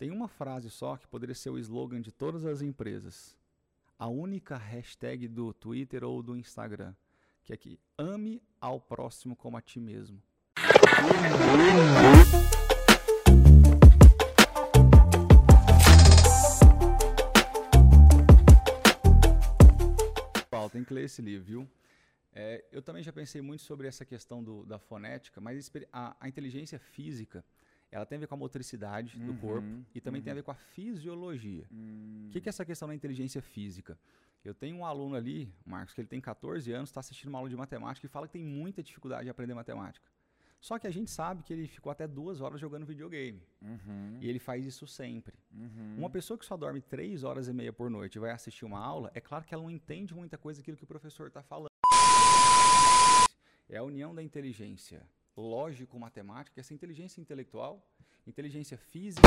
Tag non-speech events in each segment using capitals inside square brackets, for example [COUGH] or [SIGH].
Tem uma frase só que poderia ser o slogan de todas as empresas. A única hashtag do Twitter ou do Instagram. Que é que ame ao próximo como a ti mesmo. Paulo, tem que ler esse livro, viu? É, eu também já pensei muito sobre essa questão do, da fonética, mas a, a, inteligência física ela tem a ver com a motricidade uhum, do corpo e também uhum. tem a uhum. ver com a fisiologia. O uhum. que, que é essa questão da inteligência física? Eu tenho um aluno ali, Marcos, que ele tem 14 anos, está assistindo uma aula de matemática e fala que tem muita dificuldade em aprender matemática. Só que a gente sabe que ele ficou até duas horas jogando videogame. Uhum. E ele faz isso sempre. Uhum. Uma pessoa que só dorme três horas e meia por noite e vai assistir uma aula, é claro que ela não entende muita coisa daquilo que o professor está falando. É a união da inteligência lógico-matemática, essa inteligência intelectual, inteligência física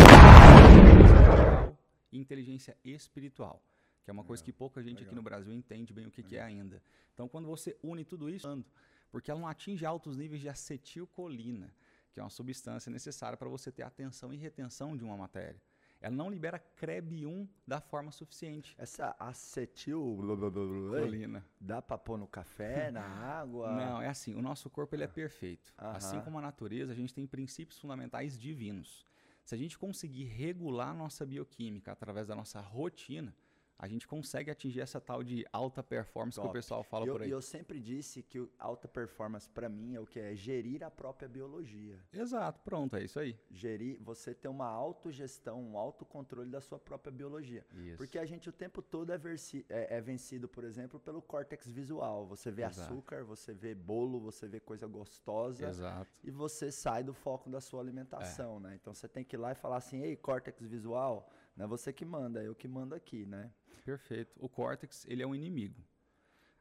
e inteligência espiritual, que é uma coisa que pouca gente Legal. aqui no Brasil entende bem o que, que é ainda. Então, quando você une tudo isso, porque ela não atinge altos níveis de acetilcolina, que é uma substância necessária para você ter atenção e retenção de uma matéria. Ela não libera CREB1 da forma suficiente. Essa acetilcolina dá para pôr no café, na água? Não, é assim, o nosso corpo ele é perfeito. Assim como a natureza, a gente tem princípios fundamentais divinos. Se a gente conseguir regular a nossa bioquímica através da nossa rotina, a gente consegue atingir essa tal de alta performance Top. que o pessoal fala eu, por aí. E eu sempre disse que alta performance para mim é o que é gerir a própria biologia. Exato, pronto, é isso aí. Gerir, você ter uma autogestão, um autocontrole da sua própria biologia. Isso. Porque a gente o tempo todo é, versi, é, é vencido, por exemplo, pelo córtex visual. Você vê Exato. açúcar, você vê bolo, você vê coisa gostosa. Exato. E você sai do foco da sua alimentação, é. né? Então você tem que ir lá e falar assim, ei, córtex visual, não é você que manda, é eu que mando aqui, né? Perfeito. O córtex, ele é um inimigo.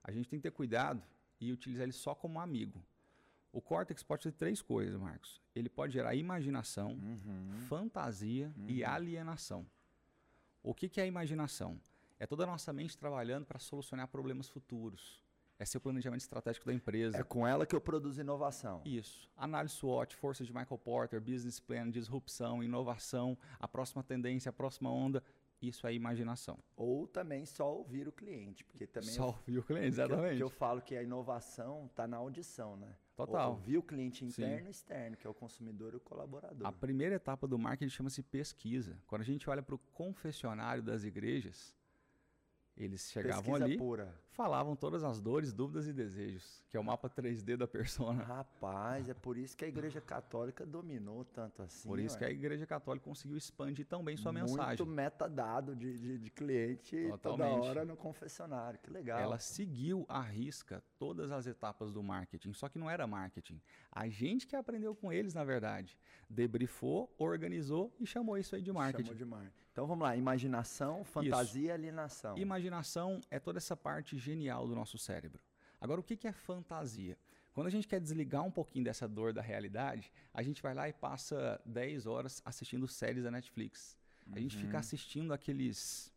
A gente tem que ter cuidado e utilizar ele só como amigo. O córtex pode ser três coisas, Marcos. Ele pode gerar imaginação, uhum. fantasia uhum. e alienação. O que, que é a imaginação? É toda a nossa mente trabalhando para solucionar problemas futuros. É ser o planejamento estratégico da empresa. É com ela que eu produzo inovação. Isso. Análise SWOT, força de Michael Porter, business plan, disrupção, inovação, a próxima tendência, a próxima onda. Isso é imaginação. Ou também só ouvir o cliente, porque também só ouvir o cliente, exatamente. Que eu, que eu falo que a inovação está na audição, né? Total. Ouvir o cliente interno Sim. e externo, que é o consumidor e o colaborador. A primeira etapa do marketing chama-se pesquisa. Quando a gente olha para o confessionário das igrejas, eles chegavam Pesquisa ali, pura. falavam todas as dores, dúvidas e desejos, que é o mapa 3D da persona. Rapaz, é por isso que a Igreja Católica dominou tanto assim. Por isso ué. que a Igreja Católica conseguiu expandir tão bem sua Muito mensagem. Muito metadado de, de, de cliente Totalmente. toda hora no confessionário. Que legal. Ela seguiu à risca todas as etapas do marketing, só que não era marketing. A gente que aprendeu com eles, na verdade. Debriefou, organizou e chamou isso aí de marketing. Chamou de marketing. Então vamos lá, imaginação, fantasia, Isso. alienação. Imaginação é toda essa parte genial do nosso cérebro. Agora, o que é fantasia? Quando a gente quer desligar um pouquinho dessa dor da realidade, a gente vai lá e passa 10 horas assistindo séries da Netflix. A gente fica uhum. assistindo aqueles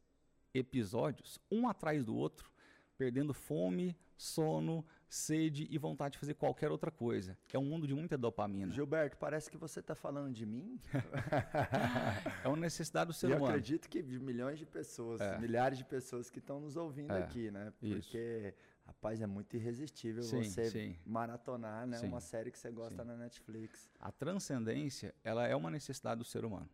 episódios, um atrás do outro, perdendo fome, sono, sede e vontade de fazer qualquer outra coisa. É um mundo de muita dopamina. Gilberto, parece que você está falando de mim. [LAUGHS] é uma necessidade do ser humano. Eu acredito que de milhões de pessoas, é. milhares de pessoas que estão nos ouvindo é. aqui, né? Porque, Isso. rapaz, é muito irresistível sim, você sim. maratonar né? uma série que você gosta na Netflix. A transcendência, ela é uma necessidade do ser humano.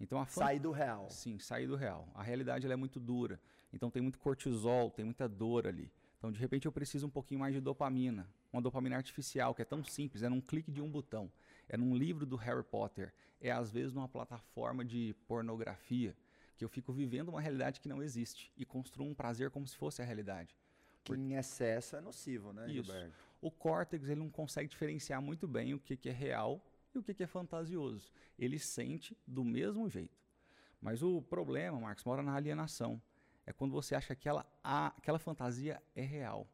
Então a fan... Sair do real. Sim, sair do real. A realidade é muito dura. Então tem muito cortisol, tem muita dor ali. Então, de repente, eu preciso um pouquinho mais de dopamina. Uma dopamina artificial, que é tão simples, é num clique de um botão. É num livro do Harry Potter. É, às vezes, numa plataforma de pornografia, que eu fico vivendo uma realidade que não existe e construo um prazer como se fosse a realidade. Que em excesso é nocivo, né, Isso. Gilberto? O córtex ele não consegue diferenciar muito bem o que, que é real e o que, que é fantasioso. Ele sente do mesmo jeito. Mas o problema, Marcos, mora na alienação é quando você acha que aquela, a, aquela fantasia é real.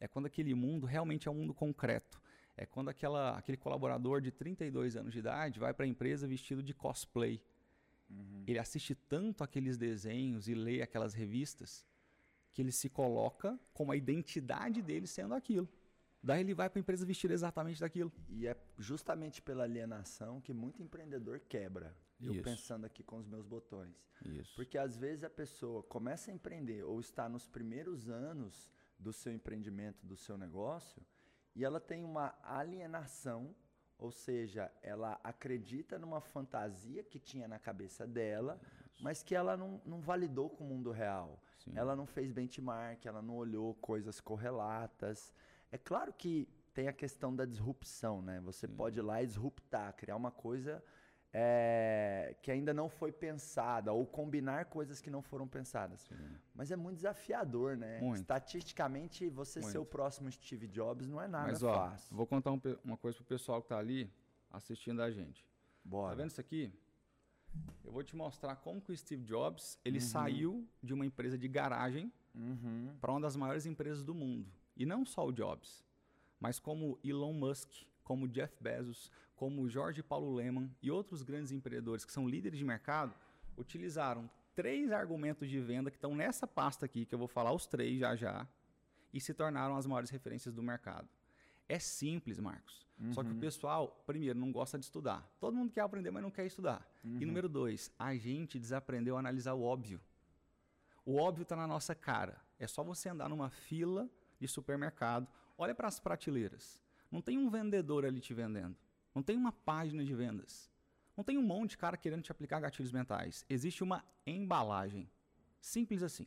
É quando aquele mundo realmente é um mundo concreto. É quando aquela, aquele colaborador de 32 anos de idade vai para a empresa vestido de cosplay. Uhum. Ele assiste tanto aqueles desenhos e lê aquelas revistas que ele se coloca como a identidade dele sendo aquilo. Daí ele vai para a empresa vestido exatamente daquilo. E é justamente pela alienação que muito empreendedor quebra. Eu Isso. pensando aqui com os meus botões. Isso. Porque às vezes a pessoa começa a empreender ou está nos primeiros anos do seu empreendimento, do seu negócio, e ela tem uma alienação, ou seja, ela acredita numa fantasia que tinha na cabeça dela, Isso. mas que ela não, não validou com o mundo real. Sim. Ela não fez benchmark, ela não olhou coisas correlatas. É claro que tem a questão da disrupção, né? Você Sim. pode ir lá e disruptar, criar uma coisa é, que ainda não foi pensada, ou combinar coisas que não foram pensadas. Sim. Mas é muito desafiador, né? Muito. Estatisticamente, você muito. ser o próximo Steve Jobs não é nada Mas, ó, fácil. Vou contar um, uma coisa pro pessoal que está ali assistindo a gente. Bora. Tá vendo isso aqui? Eu vou te mostrar como que o Steve Jobs ele uhum. saiu de uma empresa de garagem uhum. para uma das maiores empresas do mundo. E não só o Jobs, mas como Elon Musk, como Jeff Bezos, como Jorge Paulo Leman e outros grandes empreendedores que são líderes de mercado, utilizaram três argumentos de venda que estão nessa pasta aqui, que eu vou falar os três já já, e se tornaram as maiores referências do mercado. É simples, Marcos. Uhum. Só que o uhum. pessoal, primeiro, não gosta de estudar. Todo mundo quer aprender, mas não quer estudar. Uhum. E número dois, a gente desaprendeu a analisar o óbvio. O óbvio está na nossa cara. É só você andar numa fila de supermercado, olha para as prateleiras. Não tem um vendedor ali te vendendo. Não tem uma página de vendas. Não tem um monte de cara querendo te aplicar gatilhos mentais. Existe uma embalagem. Simples assim.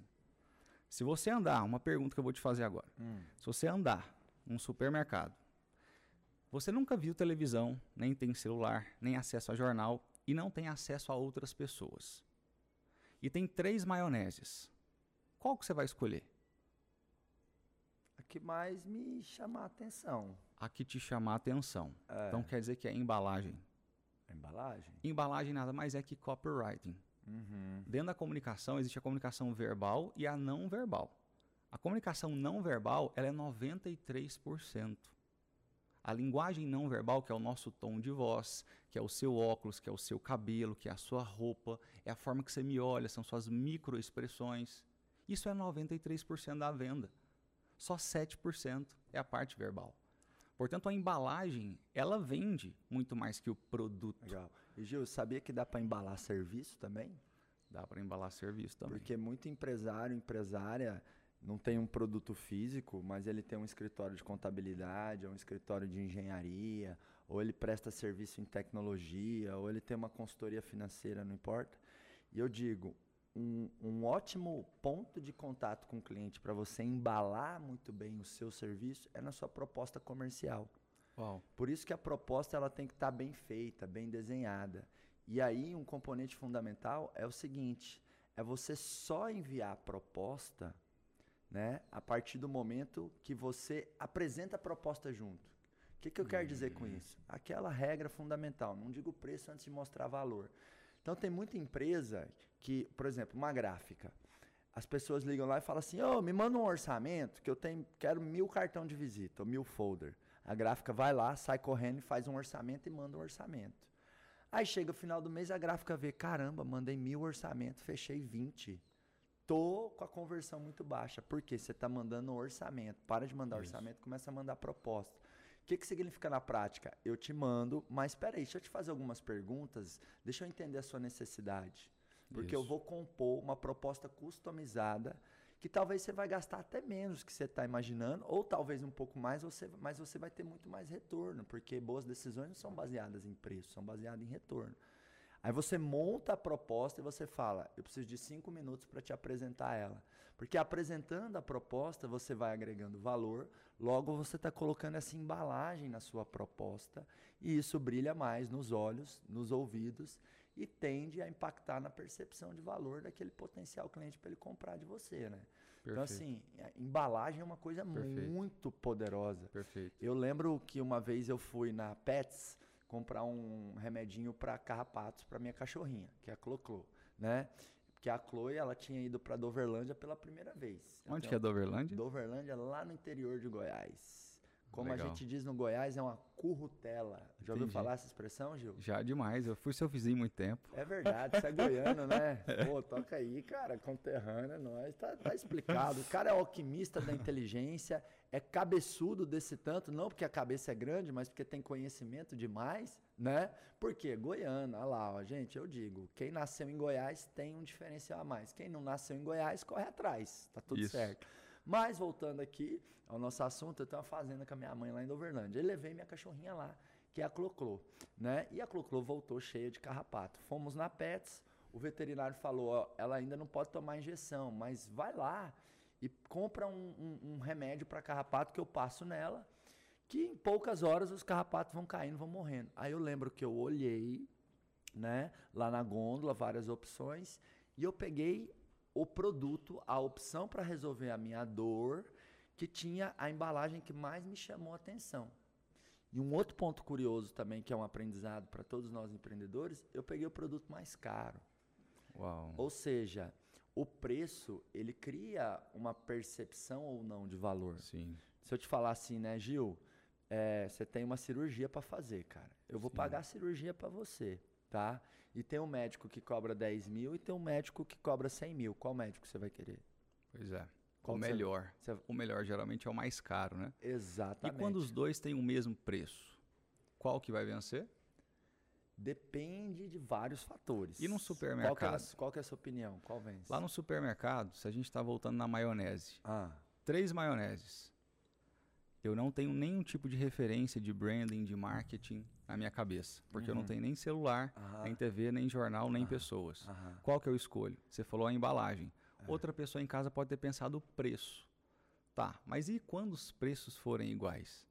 Se você andar, uma pergunta que eu vou te fazer agora. Hum. Se você andar num supermercado, você nunca viu televisão, nem tem celular, nem acesso a jornal e não tem acesso a outras pessoas. E tem três maioneses. Qual que você vai escolher? A que mais me chama a atenção a que te chamar a atenção. É. Então quer dizer que é embalagem. Embalagem? Embalagem nada mais é que copywriting. Uhum. Dentro da comunicação existe a comunicação verbal e a não verbal. A comunicação não verbal ela é 93%. A linguagem não verbal, que é o nosso tom de voz, que é o seu óculos, que é o seu cabelo, que é a sua roupa, é a forma que você me olha, são suas microexpressões. Isso é 93% da venda. Só 7% é a parte verbal. Portanto, a embalagem, ela vende muito mais que o produto. Legal. E Gil, sabia que dá para embalar serviço também? Dá para embalar serviço também. Porque muito empresário, empresária, não tem um produto físico, mas ele tem um escritório de contabilidade, ou um escritório de engenharia, ou ele presta serviço em tecnologia, ou ele tem uma consultoria financeira, não importa. E eu digo, um, um ótimo ponto de contato com o cliente para você embalar muito bem o seu serviço é na sua proposta comercial. Uau. Por isso que a proposta ela tem que estar tá bem feita, bem desenhada. E aí um componente fundamental é o seguinte: é você só enviar a proposta, né, a partir do momento que você apresenta a proposta junto. O que, que eu quero dizer com isso? Aquela regra fundamental. Não digo preço antes de mostrar valor. Então tem muita empresa que, por exemplo, uma gráfica. As pessoas ligam lá e falam assim: "Ô, oh, me manda um orçamento que eu tenho, quero mil cartão de visita, ou mil folder". A gráfica vai lá, sai correndo e faz um orçamento e manda um orçamento. Aí chega o final do mês, a gráfica vê: caramba, mandei mil orçamentos, fechei 20. Tô com a conversão muito baixa. Por quê? Você está mandando orçamento. Para de mandar Isso. orçamento, começa a mandar proposta. O que, que significa na prática? Eu te mando, mas espera aí, deixa eu te fazer algumas perguntas, deixa eu entender a sua necessidade. Porque Isso. eu vou compor uma proposta customizada que talvez você vai gastar até menos que você está imaginando, ou talvez um pouco mais, você, mas você vai ter muito mais retorno, porque boas decisões não são baseadas em preço, são baseadas em retorno. Aí você monta a proposta e você fala: eu preciso de cinco minutos para te apresentar ela. Porque apresentando a proposta, você vai agregando valor, logo você está colocando essa embalagem na sua proposta, e isso brilha mais nos olhos, nos ouvidos e tende a impactar na percepção de valor daquele potencial cliente para ele comprar de você, né? Então, Perfeito. Então, assim, embalagem é uma coisa Perfeito. muito poderosa. Perfeito. Eu lembro que uma vez eu fui na Pets comprar um remedinho para carrapatos para minha cachorrinha, que é a Cloclo, né? que a Chloe ela tinha ido para Doverlândia pela primeira vez. Onde então, que é Doverlândia? Doverlândia, lá no interior de Goiás. Como Legal. a gente diz no Goiás, é uma currutela. Já Entendi. ouviu falar essa expressão, Gil? Já demais. Eu fui seu vizinho muito tempo. É verdade, você é goiano, né? [LAUGHS] É. Pô, toca aí, cara. Conterrâneo, nós. Tá, tá explicado. O cara é alquimista da inteligência, é cabeçudo desse tanto, não porque a cabeça é grande, mas porque tem conhecimento demais, né? Por quê? Goiano, olha lá, ó, gente, eu digo, quem nasceu em Goiás tem um diferencial a mais. Quem não nasceu em Goiás, corre atrás. Tá tudo Isso. certo. Mas voltando aqui ao nosso assunto, eu tenho uma fazenda com a minha mãe lá em Doverlândia. Eu levei minha cachorrinha lá, que é a Cloclô, né? E a Cloclô voltou cheia de carrapato. Fomos na Pets, o veterinário falou, ó, ela ainda não pode tomar injeção, mas vai lá e compra um, um, um remédio para carrapato que eu passo nela, que em poucas horas os carrapatos vão caindo, vão morrendo. Aí eu lembro que eu olhei, né, lá na gôndola, várias opções, e eu peguei o produto, a opção para resolver a minha dor, que tinha a embalagem que mais me chamou a atenção. E um outro ponto curioso também, que é um aprendizado para todos nós empreendedores, eu peguei o produto mais caro. Uau. Ou seja, o preço, ele cria uma percepção ou não de valor. Sim. Se eu te falar assim, né, Gil, é, você tem uma cirurgia para fazer, cara. Eu vou Sim. pagar a cirurgia para você, tá? E tem um médico que cobra 10 mil e tem um médico que cobra 100 mil. Qual médico você vai querer? Pois é. Qual o melhor. Você... O melhor geralmente é o mais caro, né? Exatamente. E quando os dois têm o mesmo preço, qual que vai vencer? Depende de vários fatores. E no supermercado? Qual, é, qual que é a sua opinião? Qual vence? Lá no supermercado, se a gente está voltando na maionese, ah. três maioneses, eu não tenho nenhum tipo de referência de branding, de marketing na minha cabeça. Porque uhum. eu não uhum. tenho nem celular, nem TV, nem jornal, nem pessoas. Qual que eu escolho? Você falou a embalagem. É. Outra pessoa em casa pode ter pensado o preço. Tá, mas e quando os preços forem iguais?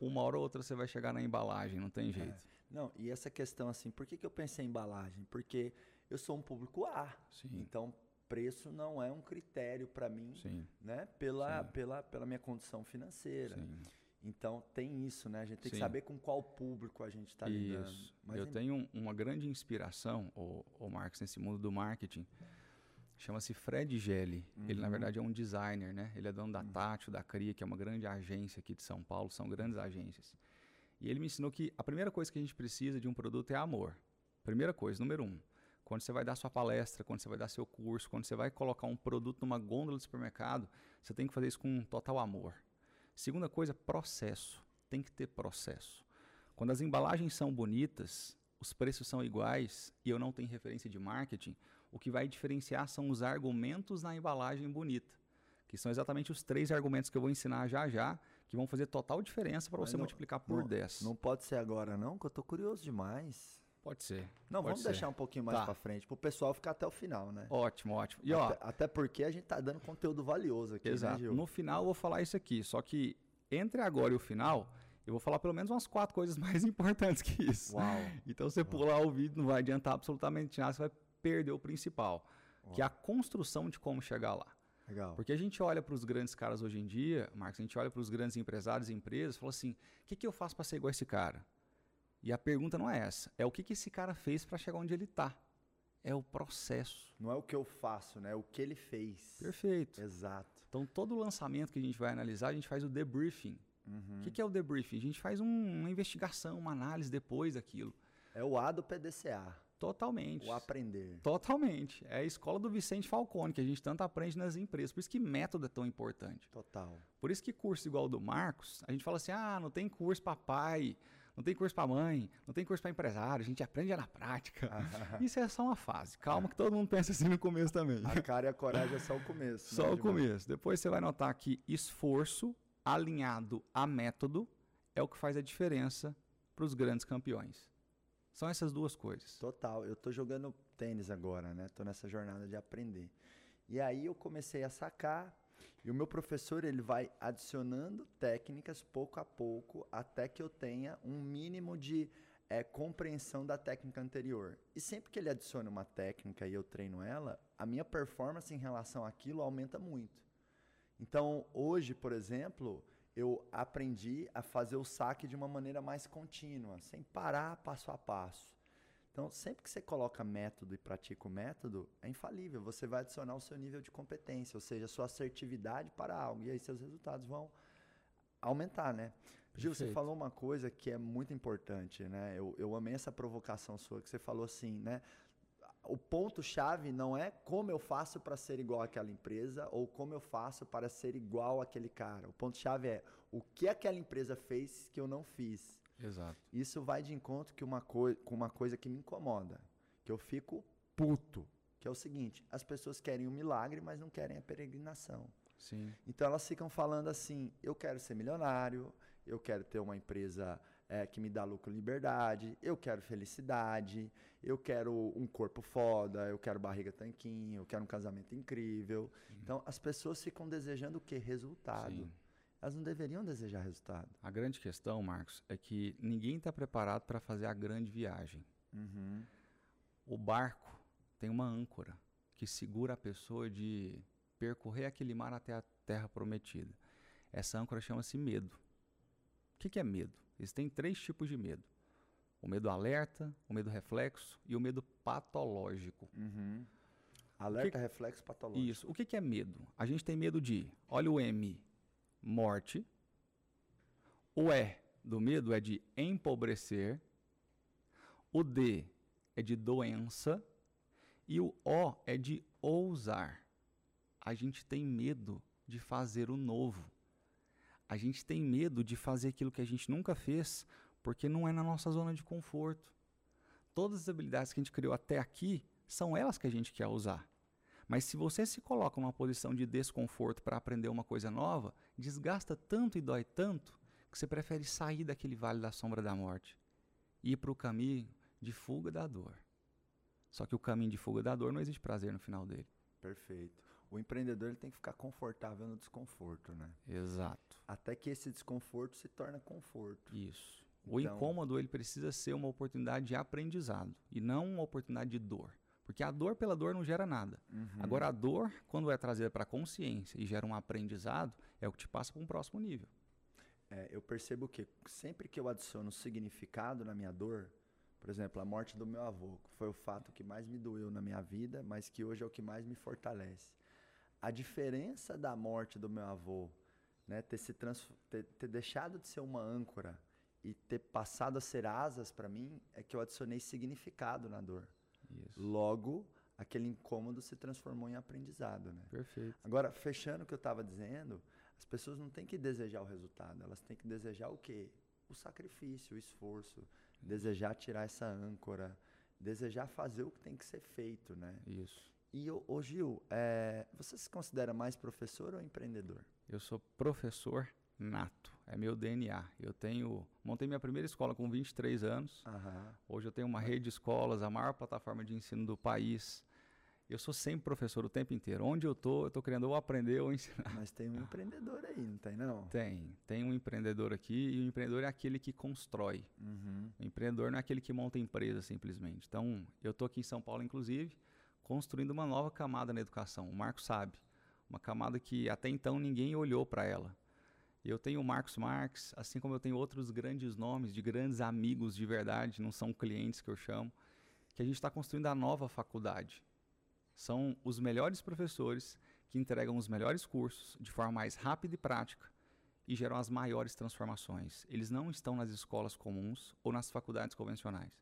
Uma hora ou outra você vai chegar na embalagem, não tem é. jeito. É. Não, e essa questão assim, por que, que eu pensei em embalagem? Porque eu sou um público A. Sim. Então, preço não é um critério para mim, Sim. né? Pela, Sim. pela, pela minha condição financeira. Sim. Então tem isso, né? A gente tem que saber com qual público a gente está lidando. Isso. Mas eu tenho uma grande inspiração, o, o Marcos, nesse mundo do marketing. Chama-se Fred Gelli. Uhum. Ele, na uhum. verdade, é um designer, né? Ele é dono da uhum. Tátil, da Cria, que é uma grande agência aqui de São Paulo. São grandes agências. E ele me ensinou que a primeira coisa que a gente precisa de um produto é amor. Primeira coisa, número um. Quando você vai dar sua palestra, quando você vai dar seu curso, quando você vai colocar um produto numa gôndola de supermercado, você tem que fazer isso com total amor. Segunda coisa, processo. Tem que ter processo. Quando as embalagens são bonitas, os preços são iguais e eu não tenho referência de marketing, o que vai diferenciar são os argumentos na embalagem bonita, que são exatamente os três argumentos que eu vou ensinar já já que vão fazer total diferença para você não, multiplicar por não, 10. Não pode ser agora não, que eu tô curioso demais. Pode ser. Não, pode vamos ser. deixar um pouquinho mais tá. para frente, pro pessoal ficar até o final, né? Ótimo, ótimo. E, até, ó, até porque a gente tá dando conteúdo valioso aqui, né, Exato. Né, Gil? No final eu vou falar isso aqui, só que entre agora e o final, eu vou falar pelo menos umas quatro coisas [LAUGHS] mais importantes que isso. Uau. Então você Uau. pular o vídeo não vai adiantar absolutamente nada, você vai perder o principal, Uau. que é a construção de como chegar lá. Legal. Porque a gente olha para os grandes caras hoje em dia, Marcos, a gente olha para os grandes empresários e empresas e fala assim: o que, que eu faço para ser igual a esse cara? E a pergunta não é essa, é o que, que esse cara fez para chegar onde ele está. É o processo. Não é o que eu faço, né? É o que ele fez. Perfeito. Exato. Então, todo lançamento que a gente vai analisar, a gente faz o debriefing. Uhum. O que, que é o debriefing? A gente faz um, uma investigação, uma análise depois daquilo. É o A do PDCA. Totalmente. O aprender. Totalmente. É a escola do Vicente Falcone, que a gente tanto aprende nas empresas. Por isso que método é tão importante. Total. Por isso que curso igual o do Marcos, a gente fala assim: ah, não tem curso para pai, não tem curso para mãe, não tem curso para empresário, a gente aprende na prática. [LAUGHS] isso é só uma fase. Calma que todo mundo pensa assim no começo também. A cara e a coragem é só o começo. Só né, o começo. Depois você vai notar que esforço alinhado a método é o que faz a diferença para os grandes campeões. São essas duas coisas. Total. Eu tô jogando tênis agora, né? Tô nessa jornada de aprender. E aí eu comecei a sacar e o meu professor ele vai adicionando técnicas pouco a pouco até que eu tenha um mínimo de é, compreensão da técnica anterior. E sempre que ele adiciona uma técnica e eu treino ela, a minha performance em relação àquilo aumenta muito. Então, hoje, por exemplo, eu aprendi a fazer o saque de uma maneira mais contínua, sem parar passo a passo. Então, sempre que você coloca método e pratica o método, é infalível. Você vai adicionar o seu nível de competência, ou seja, a sua assertividade para algo. E aí seus resultados vão aumentar, né? Gil, você falou uma coisa que é muito importante, né? Eu, eu amei essa provocação sua, que você falou assim, né? O ponto-chave não é como eu faço para ser igual àquela empresa ou como eu faço para ser igual àquele cara. O ponto-chave é o que aquela empresa fez que eu não fiz. Exato. Isso vai de encontro que uma com uma coisa que me incomoda, que eu fico puto, que é o seguinte: as pessoas querem o um milagre, mas não querem a peregrinação. Sim. Então elas ficam falando assim: eu quero ser milionário, eu quero ter uma empresa é, que me dá lucro e liberdade, eu quero felicidade, eu quero um corpo foda, eu quero barriga tanquinho, eu quero um casamento incrível. Sim. Então as pessoas ficam desejando o quê? Resultado. Sim. Elas não deveriam desejar resultado. A grande questão, Marcos, é que ninguém está preparado para fazer a grande viagem. Uhum. O barco tem uma âncora que segura a pessoa de percorrer aquele mar até a terra prometida. Essa âncora chama-se medo que, que é medo? Existem três tipos de medo: o medo alerta, o medo reflexo e o medo patológico. Uhum. Alerta, que... reflexo, patológico. Isso. O que, que é medo? A gente tem medo de, olha o M, morte. O E do medo é de empobrecer. O D é de doença. E o O é de ousar. A gente tem medo de fazer o novo. A gente tem medo de fazer aquilo que a gente nunca fez porque não é na nossa zona de conforto. Todas as habilidades que a gente criou até aqui são elas que a gente quer usar. Mas se você se coloca numa posição de desconforto para aprender uma coisa nova, desgasta tanto e dói tanto que você prefere sair daquele vale da sombra da morte e ir para o caminho de fuga da dor. Só que o caminho de fuga da dor não existe prazer no final dele. Perfeito o empreendedor ele tem que ficar confortável no desconforto, né? Exato. Até que esse desconforto se torne conforto. Isso. O então, incômodo ele precisa ser uma oportunidade de aprendizado e não uma oportunidade de dor. Porque a dor pela dor não gera nada. Uhum. Agora, a dor, quando é trazida para a consciência e gera um aprendizado, é o que te passa para um próximo nível. É, eu percebo que sempre que eu adiciono significado na minha dor, por exemplo, a morte do meu avô, foi o fato que mais me doeu na minha vida, mas que hoje é o que mais me fortalece a diferença da morte do meu avô, né, ter, se trans, ter, ter deixado de ser uma âncora e ter passado a ser asas para mim, é que eu adicionei significado na dor. Isso. Logo, aquele incômodo se transformou em aprendizado. Né? Perfeito. Agora, fechando o que eu estava dizendo, as pessoas não têm que desejar o resultado, elas têm que desejar o quê? O sacrifício, o esforço, desejar tirar essa âncora, desejar fazer o que tem que ser feito, né? Isso. E, ô, Gil, é, você se considera mais professor ou empreendedor? Eu sou professor nato, é meu DNA. Eu tenho, montei minha primeira escola com 23 anos. Uhum. Hoje eu tenho uma rede de escolas, a maior plataforma de ensino do país. Eu sou sempre professor o tempo inteiro. Onde eu tô, eu tô querendo ou aprender ou ensinar. Mas tem um empreendedor aí, não tem não? Tem. Tem um empreendedor aqui e o empreendedor é aquele que constrói. Uhum. O empreendedor não é aquele que monta empresa simplesmente. Então, eu tô aqui em São Paulo, inclusive construindo uma nova camada na educação. O Marcos sabe, uma camada que até então ninguém olhou para ela. Eu tenho o Marcos Marques, assim como eu tenho outros grandes nomes de grandes amigos de verdade, não são clientes que eu chamo, que a gente está construindo a nova faculdade. São os melhores professores que entregam os melhores cursos de forma mais rápida e prática e geram as maiores transformações. Eles não estão nas escolas comuns ou nas faculdades convencionais.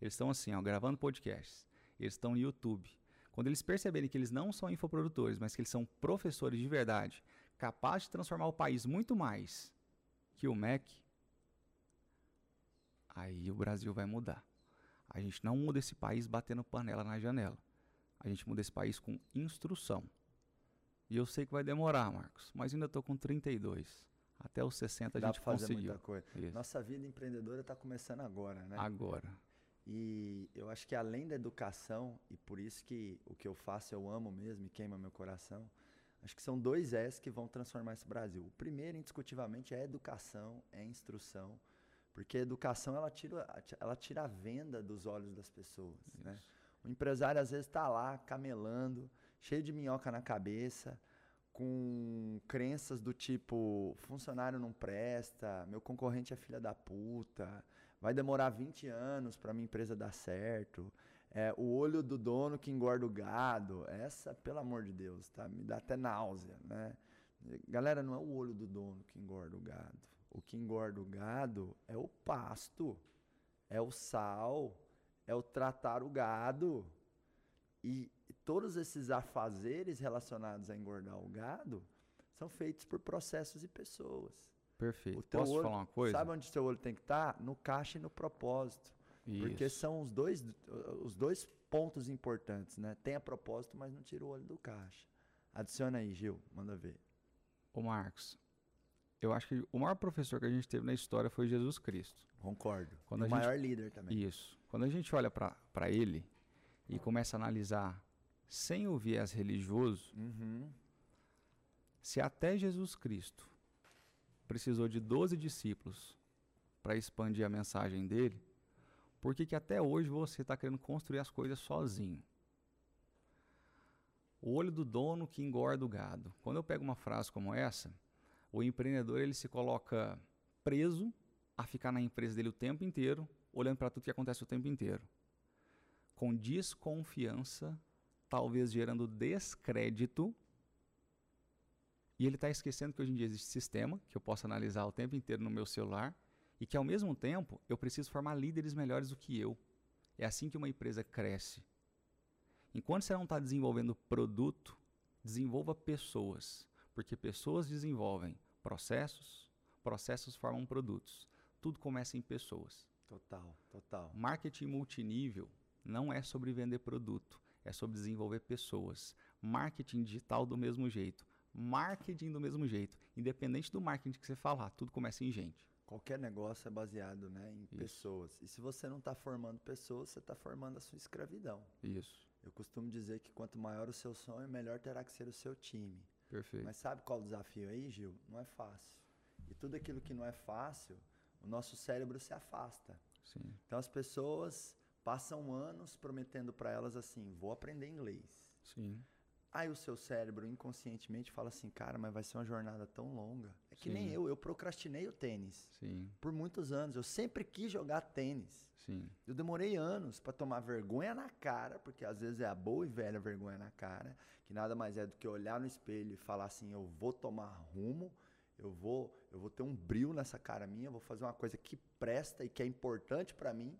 Eles estão assim, ó, gravando podcasts. Eles estão no YouTube. Quando eles perceberem que eles não são infoprodutores, mas que eles são professores de verdade, capazes de transformar o país muito mais que o MEC, aí o Brasil vai mudar. A gente não muda esse país batendo panela na janela. A gente muda esse país com instrução. E eu sei que vai demorar, Marcos, mas ainda estou com 32. Até os 60 Dá a gente fazer conseguiu. Muita coisa. Nossa vida empreendedora está começando agora, né? Agora. E eu acho que além da educação, e por isso que o que eu faço eu amo mesmo e queima meu coração, acho que são dois S que vão transformar esse Brasil. O primeiro, indiscutivelmente, é educação, é instrução, porque a educação ela tira, ela tira a venda dos olhos das pessoas. Né? O empresário às vezes está lá camelando, cheio de minhoca na cabeça, com crenças do tipo funcionário não presta, meu concorrente é filha da puta, vai demorar 20 anos para minha empresa dar certo. É, o olho do dono que engorda o gado. Essa, pelo amor de Deus, tá? Me dá até náusea, né? Galera, não é o olho do dono que engorda o gado. O que engorda o gado é o pasto, é o sal, é o tratar o gado. E todos esses afazeres relacionados a engordar o gado são feitos por processos e pessoas. Perfeito. Posso olho, falar uma coisa? Sabe onde seu olho tem que estar? Tá? No caixa e no propósito. Isso. Porque são os dois, os dois pontos importantes, né? Tem a propósito, mas não tira o olho do caixa. Adiciona aí, Gil, manda ver. Ô Marcos, eu acho que o maior professor que a gente teve na história foi Jesus Cristo. Concordo. Quando o maior líder também. Isso. Quando a gente olha para ele e começa a analisar sem o viés religioso, uhum. se até Jesus Cristo precisou de 12 discípulos para expandir a mensagem dele, por que, que até hoje você está querendo construir as coisas sozinho? O olho do dono que engorda o gado. Quando eu pego uma frase como essa, o empreendedor ele se coloca preso a ficar na empresa dele o tempo inteiro, olhando para tudo que acontece o tempo inteiro. Com desconfiança, talvez gerando descrédito. E ele está esquecendo que hoje em dia existe sistema que eu posso analisar o tempo inteiro no meu celular e que ao mesmo tempo eu preciso formar líderes melhores do que eu. É assim que uma empresa cresce. Enquanto você não está desenvolvendo produto, desenvolva pessoas, porque pessoas desenvolvem processos, processos formam produtos. Tudo começa em pessoas. Total, total. Marketing multinível não é sobre vender produto, é sobre desenvolver pessoas. Marketing digital do mesmo jeito, marketing do mesmo jeito, independente do marketing que você falar, tudo começa em gente. Qualquer negócio é baseado né, em Isso. pessoas. E se você não está formando pessoas, você está formando a sua escravidão. Isso. Eu costumo dizer que quanto maior o seu sonho, melhor terá que ser o seu time. Perfeito. Mas sabe qual o desafio aí, Gil? Não é fácil. E tudo aquilo que não é fácil, o nosso cérebro se afasta. Sim. Então as pessoas passam anos prometendo para elas assim: vou aprender inglês. Sim. Aí o seu cérebro inconscientemente fala assim, cara, mas vai ser uma jornada tão longa. É que Sim. nem eu, eu procrastinei o tênis. Sim. Por muitos anos. Eu sempre quis jogar tênis. Sim. Eu demorei anos para tomar vergonha na cara, porque às vezes é a boa e velha vergonha na cara, que nada mais é do que olhar no espelho e falar assim, eu vou tomar rumo, eu vou, eu vou ter um brilho nessa cara minha, vou fazer uma coisa que presta e que é importante para mim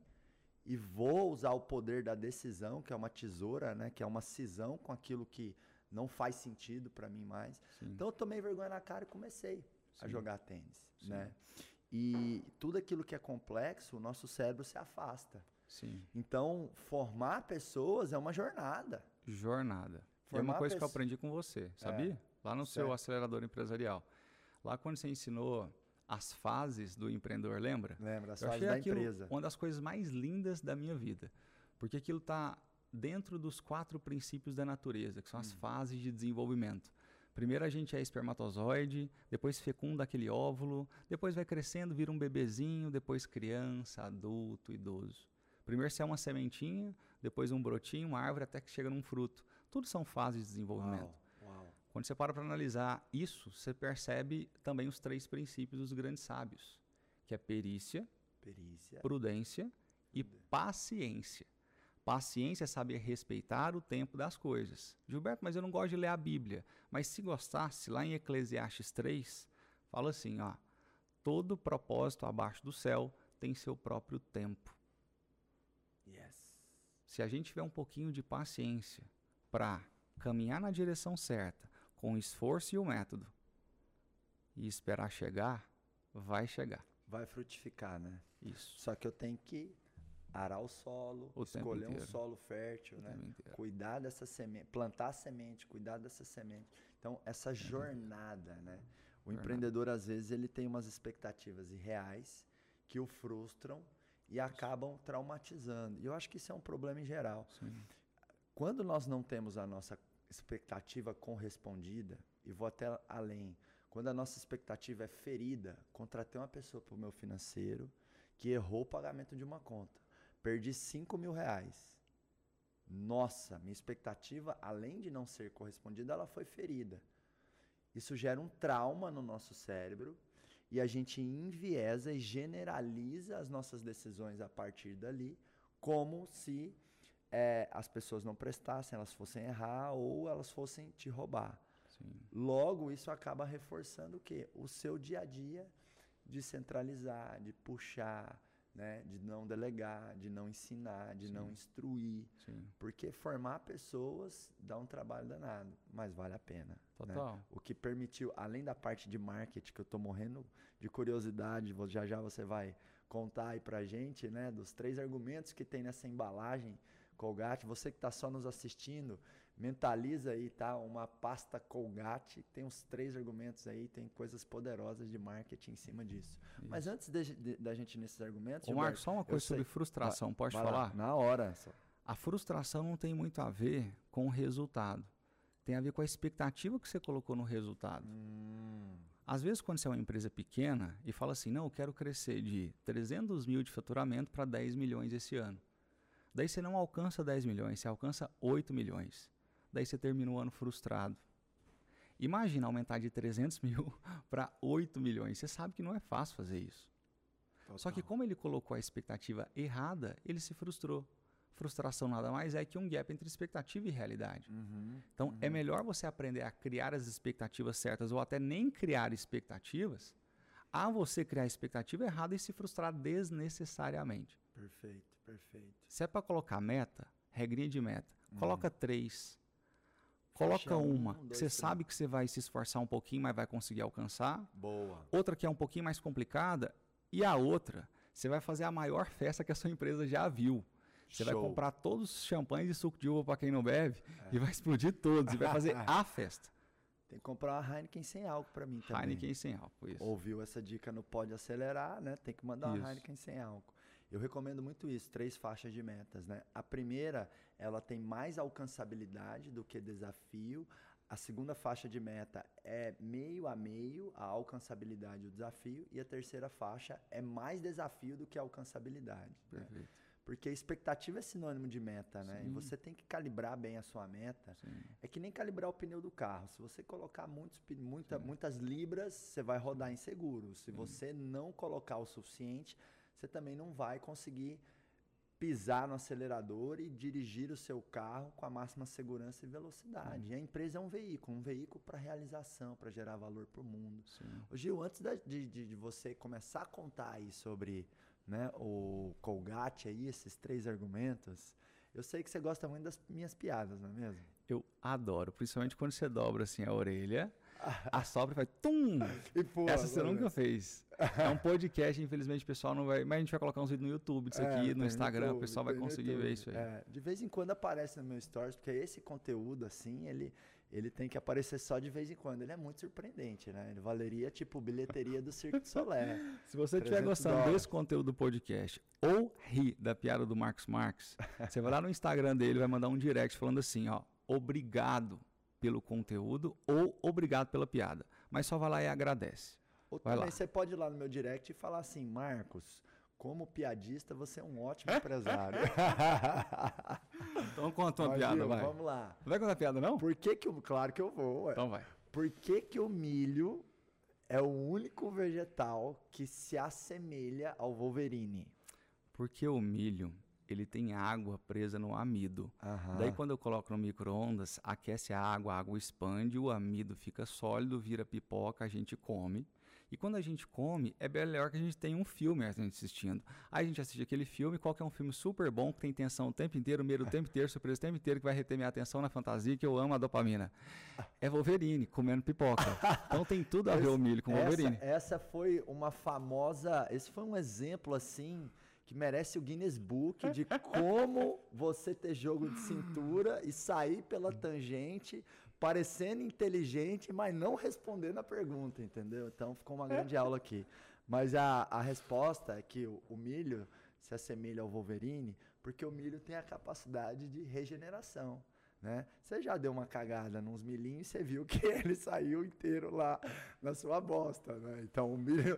e vou usar o poder da decisão, que é uma tesoura, né, que é uma cisão com aquilo que não faz sentido para mim mais. Sim. Então eu tomei vergonha na cara e comecei Sim. a jogar tênis, Sim. né? E tudo aquilo que é complexo, o nosso cérebro se afasta. Sim. Então, formar pessoas é uma jornada. Jornada. Formar é uma coisa que eu aprendi com você, sabia? É. Lá no certo. seu acelerador empresarial. Lá quando você ensinou as fases do empreendedor, lembra? Lembra, as eu fases da empresa. Uma das coisas mais lindas da minha vida. Porque aquilo está dentro dos quatro princípios da natureza, que são as hum. fases de desenvolvimento. Primeiro a gente é espermatozoide, depois fecunda aquele óvulo, depois vai crescendo, vira um bebezinho, depois criança, adulto, idoso. Primeiro você é uma sementinha, depois um brotinho, uma árvore, até que chega num fruto. Tudo são fases de desenvolvimento. Uau, uau. Quando você para para analisar isso, você percebe também os três princípios dos grandes sábios, que é perícia, perícia prudência e paciência. Paciência é saber respeitar o tempo das coisas. Gilberto, mas eu não gosto de ler a Bíblia. Mas se gostasse, lá em Eclesiastes 3, fala assim, ó, todo propósito abaixo do céu tem seu próprio tempo. Yes. Se a gente tiver um pouquinho de paciência para caminhar na direção certa, com o esforço e o método, e esperar chegar, vai chegar. Vai frutificar, né? Isso. Só que eu tenho que arar o solo, o escolher um solo fértil, o né? Cuidar dessa semente, plantar a semente, cuidar dessa semente. Então, essa jornada, né? O jornada. empreendedor, às vezes, ele tem umas expectativas irreais que o frustram e acabam traumatizando. E eu acho que isso é um problema em geral. Sim. Quando nós não temos a nossa expectativa correspondida, e vou até além, quando a nossa expectativa é ferida, contratei uma pessoa para o meu financeiro que errou o pagamento de uma conta. Perdi 5 mil reais. Nossa, minha expectativa, além de não ser correspondida, ela foi ferida. Isso gera um trauma no nosso cérebro e a gente enviesa e generaliza as nossas decisões a partir dali, como se é, as pessoas não prestassem, elas fossem errar ou elas fossem te roubar. Sim. Logo, isso acaba reforçando o quê? O seu dia a dia de centralizar, de puxar, né? de não delegar, de não ensinar, de Sim. não instruir. Sim. Porque formar pessoas dá um trabalho danado, mas vale a pena. Né? Total. Né? O que permitiu, além da parte de marketing, que eu estou morrendo de curiosidade, já já você vai contar aí pra gente, né, dos três argumentos que tem nessa embalagem Colgate. Você que está só nos assistindo, mentaliza aí, tá? Uma pasta Colgate, tem uns três argumentos aí, tem coisas poderosas de marketing em cima disso. Isso. Mas antes da gente ir nesses argumentos. Ô, Marcos, só uma coisa sobre frustração, vai, pode vai falar? Lá, na hora. Só. A frustração não tem muito a ver com o resultado. Tem a ver com a expectativa que você colocou no resultado. Hum. Às vezes, quando você é uma empresa pequena e fala assim, não, eu quero crescer de 300 mil de faturamento para 10 milhões esse ano. Daí você não alcança 10 milhões, você alcança 8 milhões. Daí você termina o ano frustrado. Imagina aumentar de 300 [LAUGHS] mil para 8 milhões. Você sabe que não é fácil fazer isso. Total. Só que como ele colocou a expectativa errada, ele se frustrou. Frustração nada mais é que um gap entre expectativa e realidade. Uhum, então, é uhum. é melhor você aprender a criar as expectativas certas ou até nem criar expectativas, a você criar a expectativa errada e se frustrar desnecessariamente. Perfeito, perfeito. Se é para colocar meta, regrinha de meta, uhum. coloca três. Coloca uma um, que você sabe que você vai se esforçar um pouquinho, mas vai conseguir alcançar. Boa. Outra que é um pouquinho mais complicada. E a outra, você vai fazer a maior festa que a sua empresa já viu. Você Show. vai comprar todos os champanhes e suco de uva para quem não bebe é. e vai explodir todos e vai fazer [LAUGHS] a festa. Tem que comprar uma Heineken sem álcool para mim também. Heineken sem álcool, isso. Ouviu essa dica no Pode Acelerar, né? Tem que mandar uma Heineken sem álcool. Eu recomendo muito isso, três faixas de metas, né? A primeira, ela tem mais alcançabilidade do que desafio. A segunda faixa de meta é meio a meio, a alcançabilidade e o desafio. E a terceira faixa é mais desafio do que alcançabilidade. Né? Porque expectativa é sinônimo de meta, né? Sim. E você tem que calibrar bem a sua meta. Sim. É que nem calibrar o pneu do carro. Se você colocar muitos, muita, muitas libras, você vai rodar inseguro. Se você não colocar o suficiente, você também não vai conseguir pisar no acelerador e dirigir o seu carro com a máxima segurança e velocidade. Uhum. E a empresa é um veículo, um veículo para realização, para gerar valor para o mundo. Sim. Ô Gil, antes de, de, de, você começar a contar aí sobre né, o Colgate aí, esses três argumentos, eu sei que você gosta muito das minhas piadas, não é mesmo? Eu adoro, principalmente quando você dobra assim a orelha [LAUGHS] assopra e faz tum! E pô, Essa você nunca fez. É um podcast, infelizmente o pessoal não vai. Mas a gente vai colocar uns vídeos no YouTube disso é, aqui, no Instagram, YouTube, o pessoal vai conseguir ver isso aí. É, de vez em quando aparece no meu stories, porque esse conteúdo, assim, ele, ele tem que aparecer só de vez em quando. Ele é muito surpreendente, né? Ele valeria, tipo, bilheteria do Circo de Solé. Se você estiver gostando dólares. desse conteúdo do podcast ou ri da piada do Marcos Marques, você vai lá no Instagram dele vai mandar um direct falando assim, ó, obrigado pelo conteúdo ou obrigado pela piada. Mas só vai lá e agradece. Ou vai também lá. você pode ir lá no meu direct e falar assim, Marcos, como piadista, você é um ótimo empresário. [LAUGHS] então conta uma Mas, piada, vai. Vamos lá. Não vai contar piada, não? Por que que o... Claro que eu vou. Ué. Então vai. Por que que o milho é o único vegetal que se assemelha ao Wolverine? Porque o milho ele tem água presa no amido. Uhum. Daí quando eu coloco no micro-ondas, aquece a água, a água expande, o amido fica sólido, vira pipoca, a gente come. E quando a gente come, é melhor que a gente tenha um filme assistindo. Aí a gente assiste aquele filme, qual que é um filme super bom, que tem tensão o tempo inteiro, medo o tempo inteiro, surpresa o tempo inteiro, que vai reter minha atenção na fantasia, que eu amo a dopamina. É Wolverine, comendo pipoca. [LAUGHS] Então tem tudo a ver o milho com essa, Wolverine. Essa foi uma famosa... Esse foi um exemplo, assim que merece o Guinness Book de como você ter jogo de cintura e sair pela tangente, parecendo inteligente, mas não respondendo a pergunta, entendeu? Então ficou uma grande aula aqui. Mas a, a resposta é que o, o milho se assemelha ao Wolverine porque o milho tem a capacidade de regeneração. Né? Você já deu uma cagada nos milhinhos e você viu que [LAUGHS] ele saiu inteiro lá na sua bosta, né? Então o milho,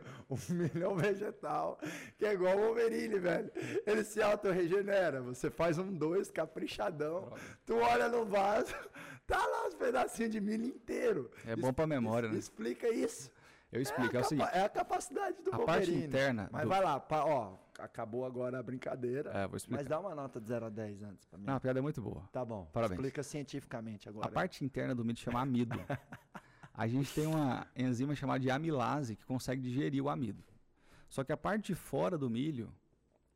é um [LAUGHS] vegetal que é igual o Wolverine, velho. Ele se auto-regenera. Você faz um dois caprichadão, tu olha no vaso, [LAUGHS] tá lá os pedacinhos de milho inteiro. É bom pra memória, né? Explica isso. Eu explico, é, é o seguinte. É a capacidade do a Wolverine. parte interna. Mas do... vai lá, ó, acabou agora a brincadeira. É, vou explicar. Mas dá uma nota de 0 a 10 antes pra mim. Não, a piada é muito boa. Tá bom. Parabéns. Explica cientificamente agora. A parte interna do milho chama amido. [LAUGHS] A gente tem uma enzima chamada de amilase que consegue digerir o amido. Só que a parte de fora do milho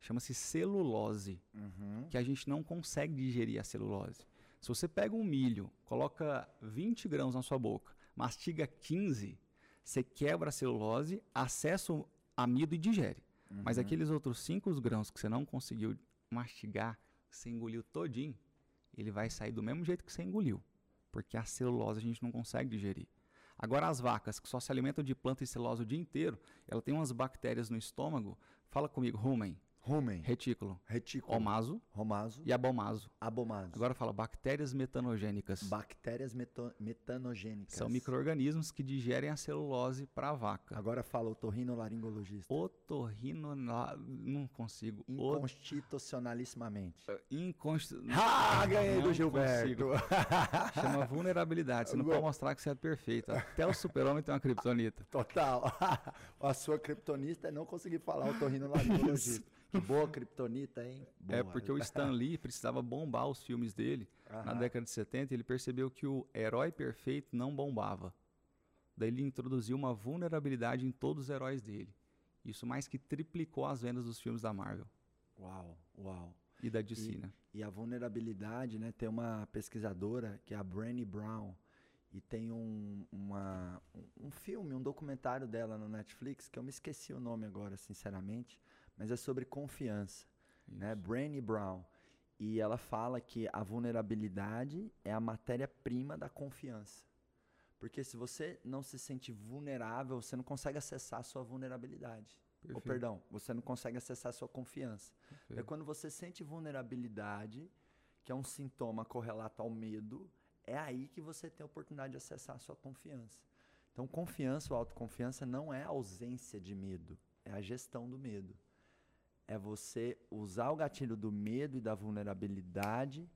chama-se celulose, uhum. que a gente não consegue digerir a celulose. Se você pega um milho, coloca 20 grãos na sua boca, mastiga 15, você quebra a celulose, acessa o amido e digere. Uhum. Mas aqueles outros 5 grãos que você não conseguiu mastigar, você engoliu todinho, ele vai sair do mesmo jeito que você engoliu. Porque a celulose a gente não consegue digerir. Agora as vacas que só se alimentam de planta e celulose o dia inteiro, ela tem umas bactérias no estômago. Fala comigo, rumen. Rumen. Retículo. Retículo. Omaso. Romaso. E abomaso. Abomaso. Agora fala bactérias metanogênicas. Bactérias meto metanogênicas. São micro-organismos que digerem a celulose para a vaca. Agora fala otorrinolaringologista. Otorrino... Não consigo. Inconstitucionalissimamente. Uh, Inconst... [LAUGHS] Ah, ganhei do Gilberto. Chama vulnerabilidade. Você não [LAUGHS] pode mostrar que você é perfeito. Até o super-homem tem uma criptonita. [LAUGHS] Total. a sua criptonista é não conseguir falar otorrinolaringologista. Que boa criptonita, hein? É, boa. É porque o Stan Lee precisava bombar os filmes dele Aham. na década de 70 e ele percebeu que o herói perfeito não bombava. Daí ele introduziu uma vulnerabilidade em todos os heróis dele. Isso mais que triplicou as vendas dos filmes da Marvel. Uau, uau. E da DC, e, né? E a vulnerabilidade, né? Tem uma pesquisadora que é a Brené Brown e tem um, uma, um filme, um documentário dela no Netflix que eu me esqueci o nome agora, sinceramente mas é sobre confiança, né? Isso. né? Brené Brown. E ela fala que a vulnerabilidade é a matéria-prima da confiança. Porque se você não se sente vulnerável, você não consegue acessar a sua vulnerabilidade. Ou, perdão, você não consegue acessar a sua confiança. É quando você sente vulnerabilidade, que é um sintoma correlato ao medo, é aí que você tem a oportunidade de acessar a sua confiança. Então, confiança ou autoconfiança não é ausência de medo, é a gestão do medo é você usar o gatilho do medo e da vulnerabilidade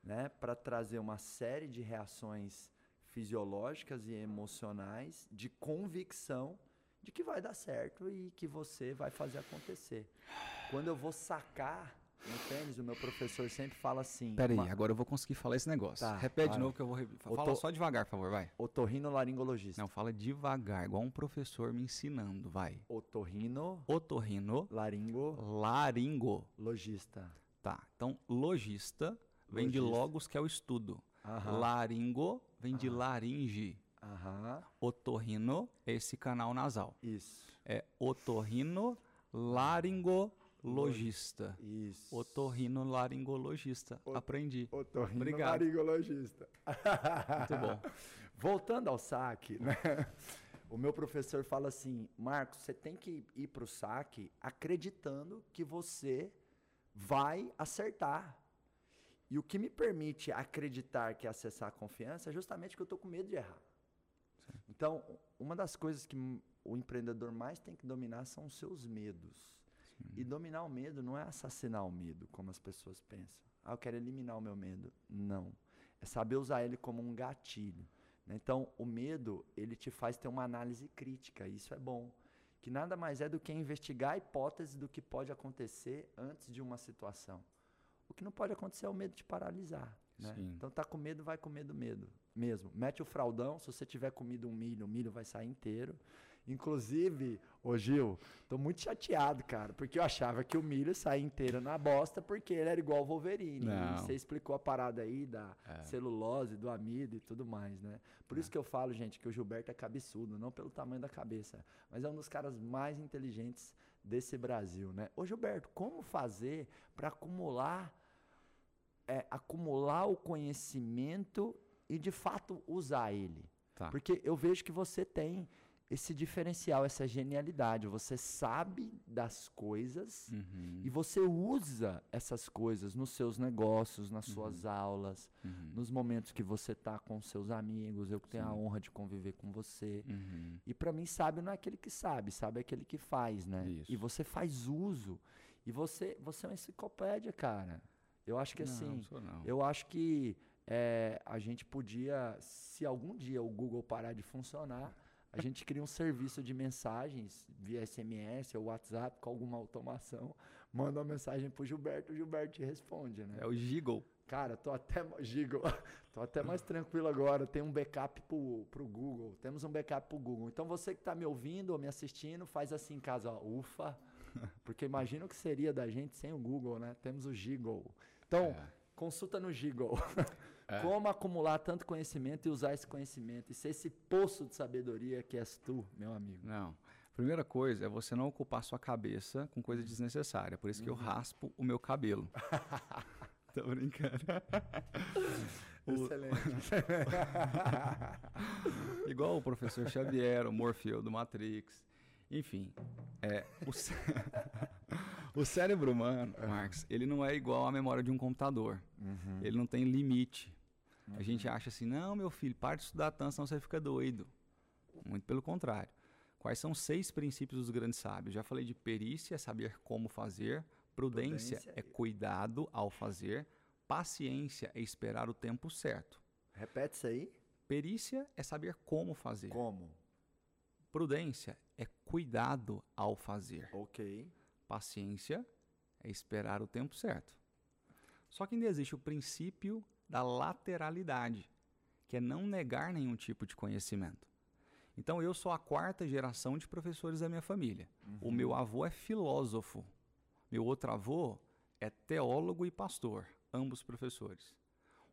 né, para trazer uma série de reações fisiológicas e emocionais de convicção de que vai dar certo e que você vai fazer acontecer. Quando eu vou sacar no tênis, o meu professor sempre fala assim. Peraí, uma... agora eu vou conseguir falar esse negócio. Tá, Repete de novo que eu vou. Fala só devagar, por favor, vai. Otorrinolaringologista. Não, fala devagar, igual um professor me ensinando, vai. Otorrino. Otorrino. Laringo. Laringo. Logista. Tá, então logista vem logista. de logos, que é o estudo. Aham. Laringo vem Aham. de laringe. Aham. Otorrino é esse canal nasal. Isso. É otorrino laringo Logista. Isso. Otorrinolaringologista. O, Aprendi. Otorrinolaringologista. Muito bom. [LAUGHS] Voltando ao saque, né? O meu professor fala assim, Marcos, você tem que ir para o saque acreditando que você vai acertar. E o que me permite acreditar que é acessar a confiança é justamente que eu estou com medo de errar. Sim. Então, uma das coisas que o empreendedor mais tem que dominar são os seus medos. E dominar o medo não é assassinar o medo, como as pessoas pensam. Ah, eu quero eliminar o meu medo. Não. É saber usar ele como um gatilho. Né? Então, o medo, ele te faz ter uma análise crítica. Isso é bom. Que nada mais é do que investigar a hipótese do que pode acontecer antes de uma situação. O que não pode acontecer é o medo de paralisar. Né? Então, tá com medo, vai com medo, medo mesmo. Mete o fraldão, se você tiver comido um milho, o milho vai sair inteiro. Inclusive, ô Gil, tô muito chateado, cara, porque eu achava que o milho saía inteiro na bosta porque ele era igual ao Wolverine. Você explicou a parada aí da é. celulose, do amido e tudo mais, né? Por é. isso que eu falo, gente, que o Gilberto é cabeçudo, não pelo tamanho da cabeça, mas é um dos caras mais inteligentes desse Brasil, né? Ô Gilberto, como fazer para acumular é, acumular o conhecimento e de fato usar ele? Tá. Porque eu vejo que você tem esse diferencial, essa genialidade. Você sabe das coisas uhum. e você usa essas coisas nos seus negócios, nas uhum. suas aulas, uhum. nos momentos que você está com seus amigos. Eu que tenho Sim. a honra de conviver com você. Uhum. E para mim, sabe não é aquele que sabe, sabe é aquele que faz, né? Isso. E você faz uso. E você, você é uma enciclopédia, cara. Eu acho que não, assim, não. eu acho que é, a gente podia, se algum dia o Google parar de funcionar, a gente cria um serviço de mensagens via SMS ou WhatsApp com alguma automação, manda uma mensagem pro Gilberto, o Gilberto te responde, né? É o Giggle. Cara, tô até, Gigo, [LAUGHS] tô até mais tranquilo agora. Tem um backup pro, pro Google. Temos um backup pro Google. Então você que tá me ouvindo ou me assistindo, faz assim em casa, ó, ufa. [LAUGHS] Porque imagina o que seria da gente sem o Google, né? Temos o Giggle. Então, é. consulta no Giggle. [LAUGHS] É. Como acumular tanto conhecimento e usar esse conhecimento. E ser esse poço de sabedoria que és tu, meu amigo. Não. Primeira coisa é você não ocupar sua cabeça com coisa desnecessária. Por isso que eu uhum. raspo o meu cabelo. [LAUGHS] Tô brincando. [LAUGHS] Excelente. [LAUGHS] Igual o professor Xavier, o Morfeu do Matrix. Enfim, é, o, cé... o cérebro humano, Marx, ele não é igual à memória de um computador. Uhum. Ele não tem limite. Uhum. A gente acha assim, não, meu filho, para de estudar tanto, senão você fica doido. Muito pelo contrário. Quais são seis princípios dos grandes sábios? Já falei de perícia, saber como fazer. Prudência, Prudência é cuidado ao fazer. Paciência é esperar o tempo certo. Repete isso aí. Perícia é saber como fazer. Como? Prudência é cuidado ao fazer. Ok. Paciência é esperar o tempo certo. Só que ainda existe o princípio da lateralidade, que é não negar nenhum tipo de conhecimento. Então eu sou a quarta geração de professores da minha família. Uhum. O meu avô é filósofo. Meu outro avô é teólogo e pastor, ambos professores.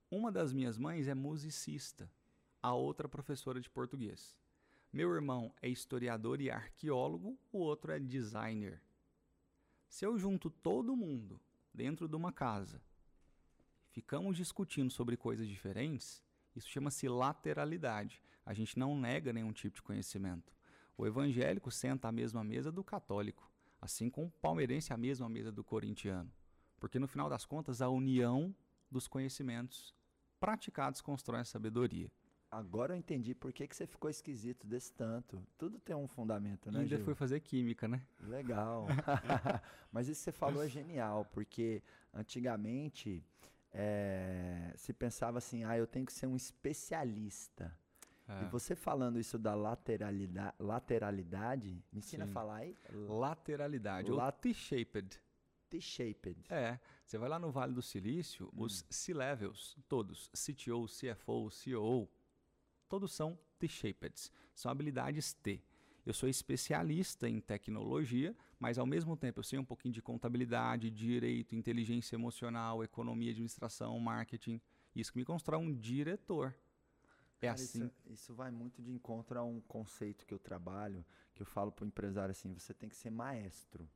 Uma das minhas mães é musicista, a outra professora de português. Meu irmão é historiador e arqueólogo, o outro é designer. Se eu junto todo mundo dentro de uma casa, ficamos discutindo sobre coisas diferentes, isso chama-se lateralidade. A gente não nega nenhum tipo de conhecimento. O evangélico senta à mesma mesa do católico. Assim como o palmeirense à mesma mesa do corintiano. Porque no final das contas, a união dos conhecimentos praticados constrói a sabedoria. Agora eu entendi por que, que você ficou esquisito desse tanto. Tudo tem um fundamento, né? E ainda foi fazer química, né? Legal. [LAUGHS] Mas isso que você falou é genial, porque antigamente é, se pensava assim, ah, eu tenho que ser um especialista. É. E você falando isso da lateralidade, lateralidade me ensina Sim. a falar aí? Lateralidade, La ou T-shaped. T-shaped. É, você vai lá no Vale do Silício, hum. os C-levels, todos, CTO, CFO, CEO, todos são T-shaped, são habilidades T. Eu sou especialista em tecnologia, mas ao mesmo tempo eu sei um pouquinho de contabilidade, direito, inteligência emocional, economia, administração, marketing. Isso que me constrói um diretor. É Cara, assim. Isso, isso, vai muito de encontro a um conceito que eu trabalho, que eu falo para o empresário assim: você tem que ser maestro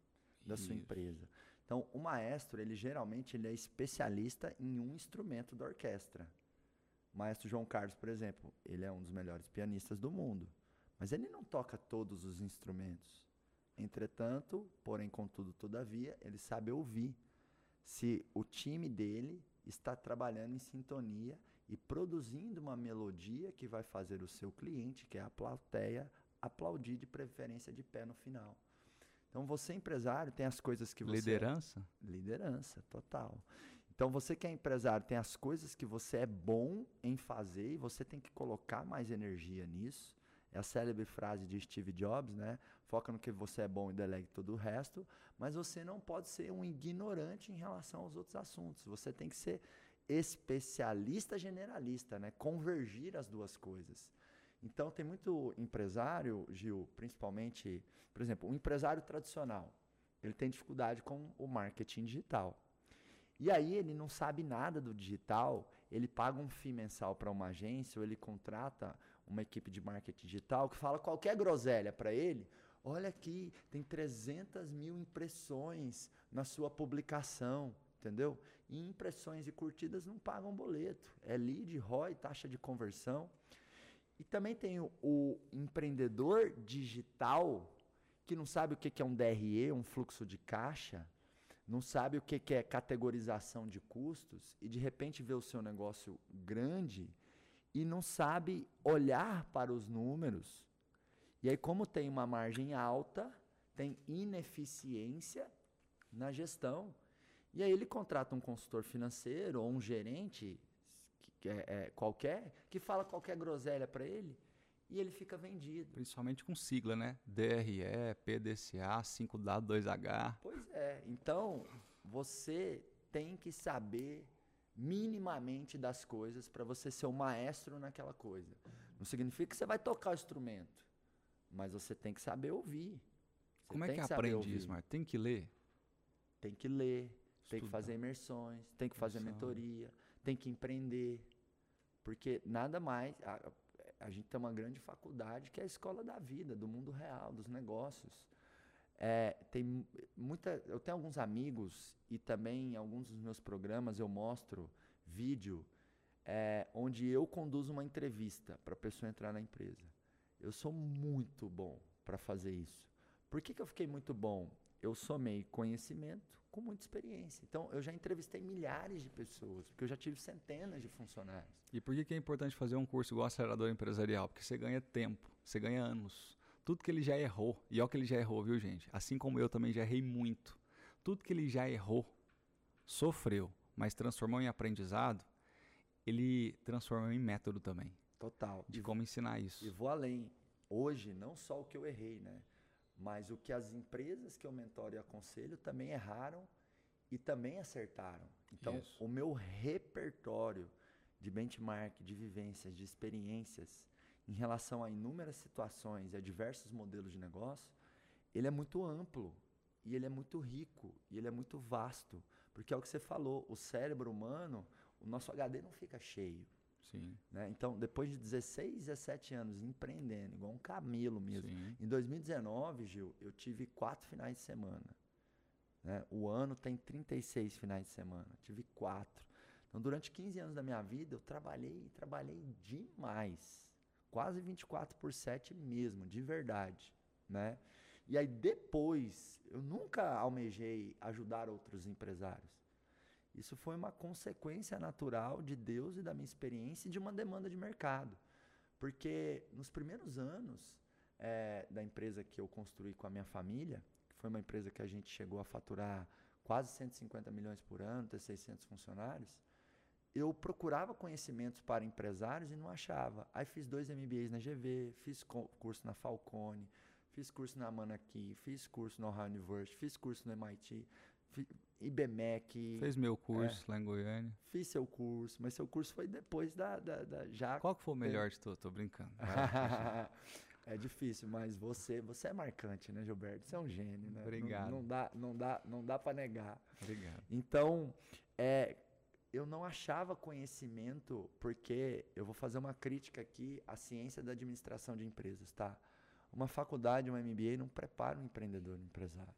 da isso. sua empresa. Então, o maestro, ele geralmente ele é especialista em um instrumento da orquestra. O maestro João Carlos, por exemplo, ele é um dos melhores pianistas do mundo, mas ele não toca todos os instrumentos. Entretanto, porém, contudo, todavia, ele sabe ouvir se o time dele está trabalhando em sintonia e produzindo uma melodia que vai fazer o seu cliente, que é a plateia, aplaudir de preferência de pé no final. Então você empresário tem as coisas que você liderança liderança total. Então você que é empresário tem as coisas que você é bom em fazer e você tem que colocar mais energia nisso. É a célebre frase de Steve Jobs, né? Foca no que você é bom e delegue todo o resto, mas você não pode ser um ignorante em relação aos outros assuntos. Você tem que ser especialista generalista, né? Convergir as duas coisas. Então tem muito empresário, Gil, principalmente, por exemplo, um empresário tradicional, ele tem dificuldade com o marketing digital. E aí ele não sabe nada do digital, ele paga um FII mensal para uma agência ou ele contrata uma equipe de marketing digital que fala qualquer groselha para ele. Olha aqui, tem 300 mil impressões na sua publicação entendeu? E impressões e curtidas não pagam boleto. É lead, ROI, taxa de conversão. E também tem o, o empreendedor digital que não sabe o que, é um DRE, um fluxo de caixa, não sabe o que é categorização de custos e de repente vê o seu negócio grande e não sabe olhar para os números. E aí, como tem uma margem alta, tem ineficiência na gestão. E aí ele contrata um consultor financeiro ou um gerente que, é, é, qualquer que fala qualquer groselha para ele e ele fica vendido. Principalmente com sigla, né? DRE, PDCA, 5W2H. Pois é. Então, você tem que saber minimamente das coisas para você ser o maestro naquela coisa. Não significa que você vai tocar o instrumento, mas você tem que saber ouvir. Você Como é que, que aprende isso, Marcos? Tem que ler? Tem que ler, Estudar. tem que fazer imersões, tem que fazer mentoria, tem que empreender. Porque nada mais. A, a gente tem uma grande faculdade que é a escola da vida, do mundo real, dos negócios. É, tem muita, eu tenho alguns amigos e também em alguns dos meus programas eu mostro vídeo é, onde eu conduzo uma entrevista para a pessoa entrar na empresa. Eu sou muito bom para fazer isso. Por que, que eu fiquei muito bom? Eu somei conhecimento com muita experiência. Então, eu já entrevistei milhares de pessoas, porque eu já tive centenas de funcionários. E por que, que é importante fazer um curso igual acelerador empresarial? Porque você ganha tempo, você ganha anos tudo que ele já errou, e olha o que ele já errou, viu, gente? Assim como eu também já errei muito. Tudo que ele já errou, sofreu, mas transformou em aprendizado, ele transformou em método também. Total. De e como ensinar isso. E vou além. Hoje, não só o que eu errei, né? Mas o que as empresas que eu mentoro e aconselho também erraram e também acertaram. Então, isso. o meu repertório de benchmark, de vivências, de experiências, em relação a inúmeras situações e a diversos modelos de negócio, ele é muito amplo e ele é muito rico e ele é muito vasto, porque é o que você falou, o cérebro humano, o nosso HD não fica cheio. Sim. Né? Então, depois de 16, 17 anos empreendendo, igual um camelo mesmo. Sim. Em 2019, Gil, eu tive quatro finais de semana. Né? O ano tem 36 finais de semana. Tive quatro. Então, durante 15 anos da minha vida, eu trabalhei, trabalhei demais quase 24 por 7 mesmo, de verdade, né? E aí depois, eu nunca almejei ajudar outros empresários. Isso foi uma consequência natural de Deus e da minha experiência e de uma demanda de mercado. Porque nos primeiros anos é, da empresa que eu construí com a minha família, que foi uma empresa que a gente chegou a faturar quase 150 milhões por ano, ter 600 funcionários, eu procurava conhecimentos para empresários e não achava. Aí fiz dois MBAs na GV, fiz curso na Falcone, fiz curso na Manaki, fiz curso no Ohio University, fiz curso no MIT, IBMEC. Fez meu curso é, lá em Goiânia. Fiz seu curso, mas seu curso foi depois da, da, da já. Qual que foi o melhor de todos? Tô brincando. [LAUGHS] é difícil, mas você, você é marcante, né, Gilberto? Você é um gênio, né? Obrigado. Não, não dá, não dá, não dá para negar. Obrigado. Então, é, eu não achava conhecimento, porque eu vou fazer uma crítica aqui à ciência da administração de empresas, tá? Uma faculdade, um MBA não prepara um empreendedor, um empresário.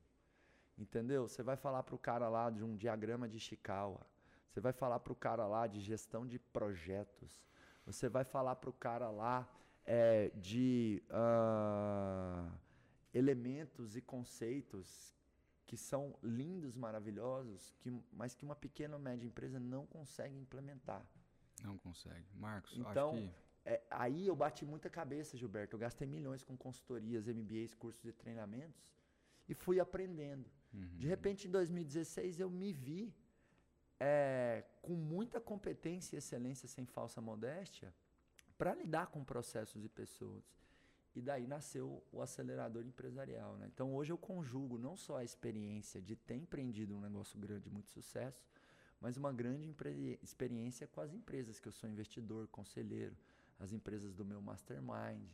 Entendeu? Você vai falar para o cara lá de um diagrama de Chikawa, você vai falar para o cara lá de gestão de projetos, você vai falar para o cara lá é, de uh, elementos e conceitos que são lindos, maravilhosos, que, mas que uma pequena ou média empresa não consegue implementar. Não consegue. Marcos, então, acho que... é, aí eu bati muita cabeça, Gilberto. Eu gastei milhões com consultorias, MBAs, cursos de treinamentos e fui aprendendo. Uhum. De repente, em 2016, eu me vi é, com muita competência e excelência, sem falsa modéstia, para lidar com processos e pessoas. E daí nasceu o acelerador empresarial. Né? Então hoje eu conjugo não só a experiência de ter empreendido um negócio grande, muito sucesso, mas uma grande experiência com as empresas que eu sou investidor, conselheiro, as empresas do meu mastermind.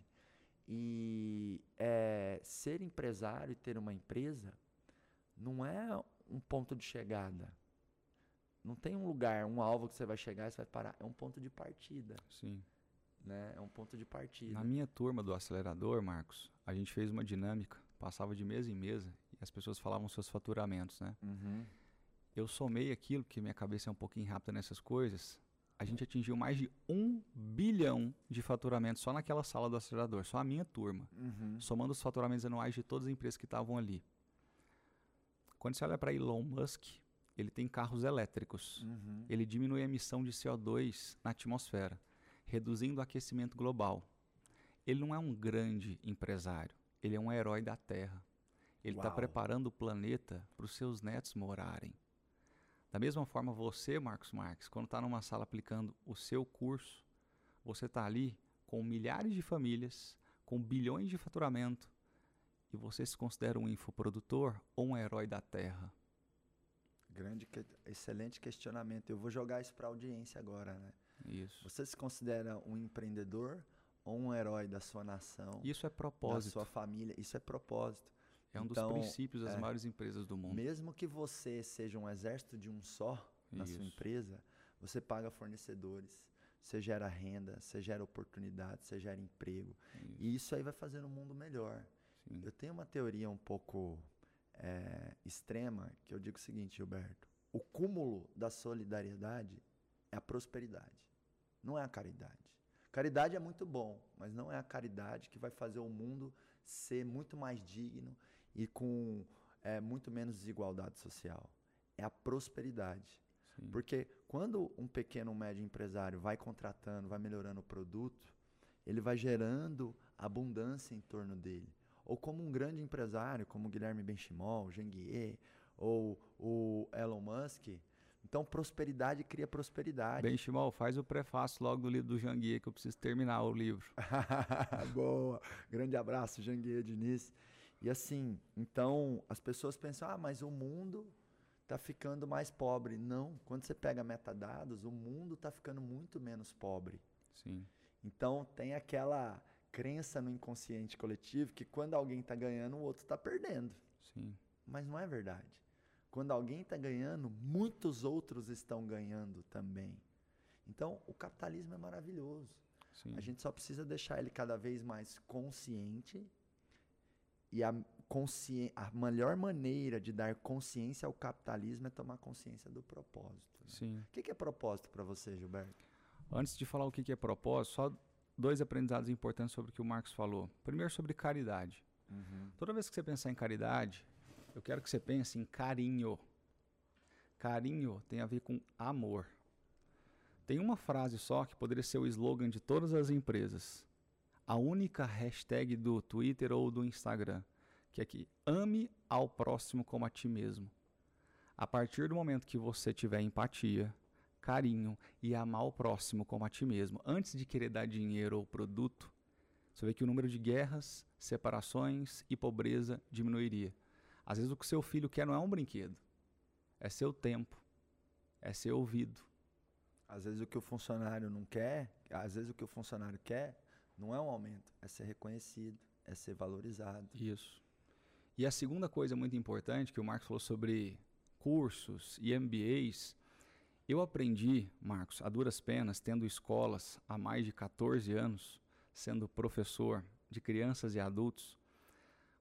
E é, ser empresário e ter uma empresa não é um ponto de chegada. Não tem um lugar, um alvo que você vai chegar e você vai parar. É um ponto de partida. Sim né? É um ponto de partida. Na minha turma do acelerador, Marcos, a gente fez uma dinâmica, passava de mesa em mesa e as pessoas falavam seus faturamentos, né? Uhum. Eu somei aquilo, que minha cabeça é um pouquinho rápida nessas coisas. A gente atingiu mais de um bilhão de faturamentos só naquela sala do acelerador, só a minha turma, uhum. somando os faturamentos anuais de todas as empresas que estavam ali. Quando você olha para Elon Musk, ele tem carros elétricos. Uhum. Ele diminui a emissão de CO2 na atmosfera reduzindo o aquecimento global. Ele não é um grande empresário, ele é um herói da Terra. Ele está preparando o planeta para os seus netos morarem. Da mesma forma, você, Marcos Marques, quando está numa sala aplicando o seu curso, você está ali com milhares de famílias, com bilhões de faturamento, e você se considera um infoprodutor ou um herói da Terra? Grande, excelente questionamento. Eu vou jogar isso para a audiência agora, né? Isso. Você se considera um empreendedor ou um herói da sua nação? Isso é propósito. Da sua família. Isso é propósito. É um então, dos princípios das é, maiores empresas do mundo. Mesmo que você seja um exército de um só na Isso. sua empresa, você paga fornecedores, você gera renda, você gera oportunidade, você gera emprego. Isso. E isso aí vai fazer o um mundo melhor. Sim. Eu tenho uma teoria um pouco é, extrema que eu digo o seguinte, Gilberto: o cúmulo da solidariedade é a prosperidade, não é a caridade. Caridade é muito bom, mas não é a caridade que vai fazer o mundo ser muito mais digno e com é, muito menos desigualdade social. É a prosperidade. Sim. Porque quando um pequeno ou médio empresário vai contratando, vai melhorando o produto, ele vai gerando abundância em torno dele. Ou como um grande empresário, como Guilherme Benchimol, Janguier, ou o Elon Musk, então, prosperidade cria prosperidade. Bem, Chimal, faz o prefácio logo do livro do Janguier, que eu preciso terminar o livro. [LAUGHS] Boa! Grande abraço, Janguier Diniz. E assim, então, as pessoas pensam, ah, mas o mundo está ficando mais pobre. Não, quando você pega metadados, o mundo está ficando muito menos pobre. Sim. Então, tem aquela crença no inconsciente coletivo que quando alguém está ganhando, o outro está perdendo. Sim. Mas não é verdade. Quando alguém está ganhando, muitos outros estão ganhando também. Então, o capitalismo é maravilhoso. Sim. A gente só precisa deixar ele cada vez mais consciente. E a, consci... a melhor maneira de dar consciência ao capitalismo é tomar consciência do propósito. Né? Sim. O que é propósito para você, Gilberto? Antes de falar o que é propósito, só dois aprendizados importantes sobre o que o Marcos falou. Primeiro, sobre caridade. Uhum. Toda vez que você pensar em caridade, eu quero que você pense em carinho. Carinho tem a ver com amor. Tem uma frase só que poderia ser o slogan de todas as empresas. A única hashtag do Twitter ou do Instagram, que é que ame ao próximo como a ti mesmo. A partir do momento que você tiver empatia, carinho e amar o próximo como a ti mesmo, antes de querer dar dinheiro ou produto, você vê que o número de guerras, separações e pobreza diminuiria. Às vezes o que seu filho quer não é um brinquedo, é seu tempo, é ser ouvido. Às vezes o que o funcionário não quer, às vezes o que o funcionário quer não é um aumento, é ser reconhecido, é ser valorizado. Isso. E a segunda coisa muito importante que o Marcos falou sobre cursos e MBAs, eu aprendi, Marcos, a duras penas, tendo escolas há mais de 14 anos, sendo professor de crianças e adultos,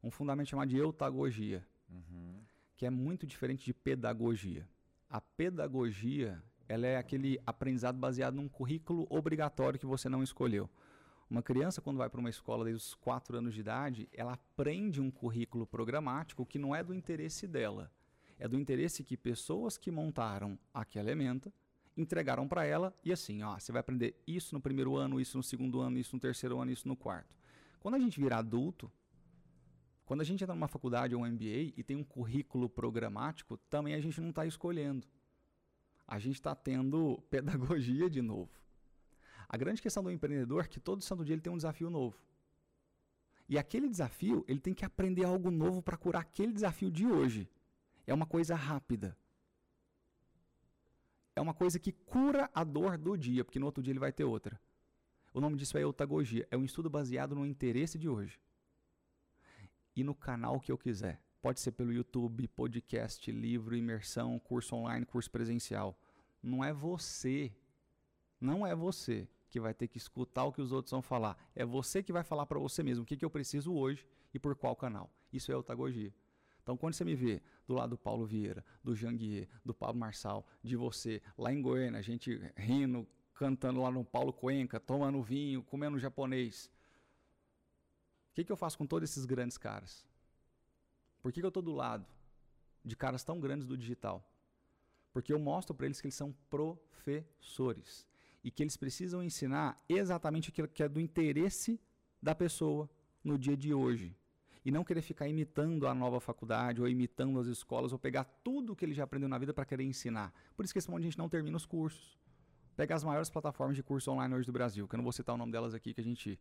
um fundamento chamado de eutagogia uhum. que é muito diferente de pedagogia. A pedagogia ela é aquele aprendizado baseado num currículo obrigatório que você não escolheu. Uma criança, quando vai para uma escola desde os 4 anos de idade, ela aprende um currículo programático que não é do interesse dela. É do interesse que pessoas que montaram aquela ementa entregaram para ela e assim, ó, você vai aprender isso no primeiro ano, isso no segundo ano, isso no terceiro ano, isso no quarto. Quando a gente virar adulto, quando a gente entra numa faculdade ou um MBA e tem um currículo programático, também a gente não está escolhendo. A gente está tendo [LAUGHS] pedagogia de novo. A grande questão do empreendedor é que todo santo dia ele tem um desafio novo. E aquele desafio, ele tem que aprender algo novo para curar aquele desafio de hoje. É uma coisa rápida. É uma coisa que cura a dor do dia, porque no outro dia ele vai ter outra. O nome disso é eutagogia. É um estudo baseado no interesse de hoje e no canal que eu quiser. Pode ser pelo YouTube, podcast, livro, imersão, curso online, curso presencial. Não é você, não é você que vai ter que escutar o que os outros vão falar. É você que vai falar para você mesmo o que, que eu preciso hoje e por qual canal. Isso é eutagogia. Então, quando você me vê do lado do Paulo Vieira, do Janguier, do Pablo Marçal, de você, lá em Goiânia, a gente rindo, cantando lá no Paulo Cuenca, tomando vinho, comendo japonês, o que, que eu faço com todos esses grandes caras? Por que, que eu estou do lado de caras tão grandes do digital? Porque eu mostro para eles que eles são professores e que eles precisam ensinar exatamente aquilo que é do interesse da pessoa no dia de hoje. E não querer ficar imitando a nova faculdade ou imitando as escolas ou pegar tudo que ele já aprendeu na vida para querer ensinar. Por isso que esse monte de gente não termina os cursos. Pega as maiores plataformas de curso online hoje do Brasil, que eu não vou citar o nome delas aqui, que a gente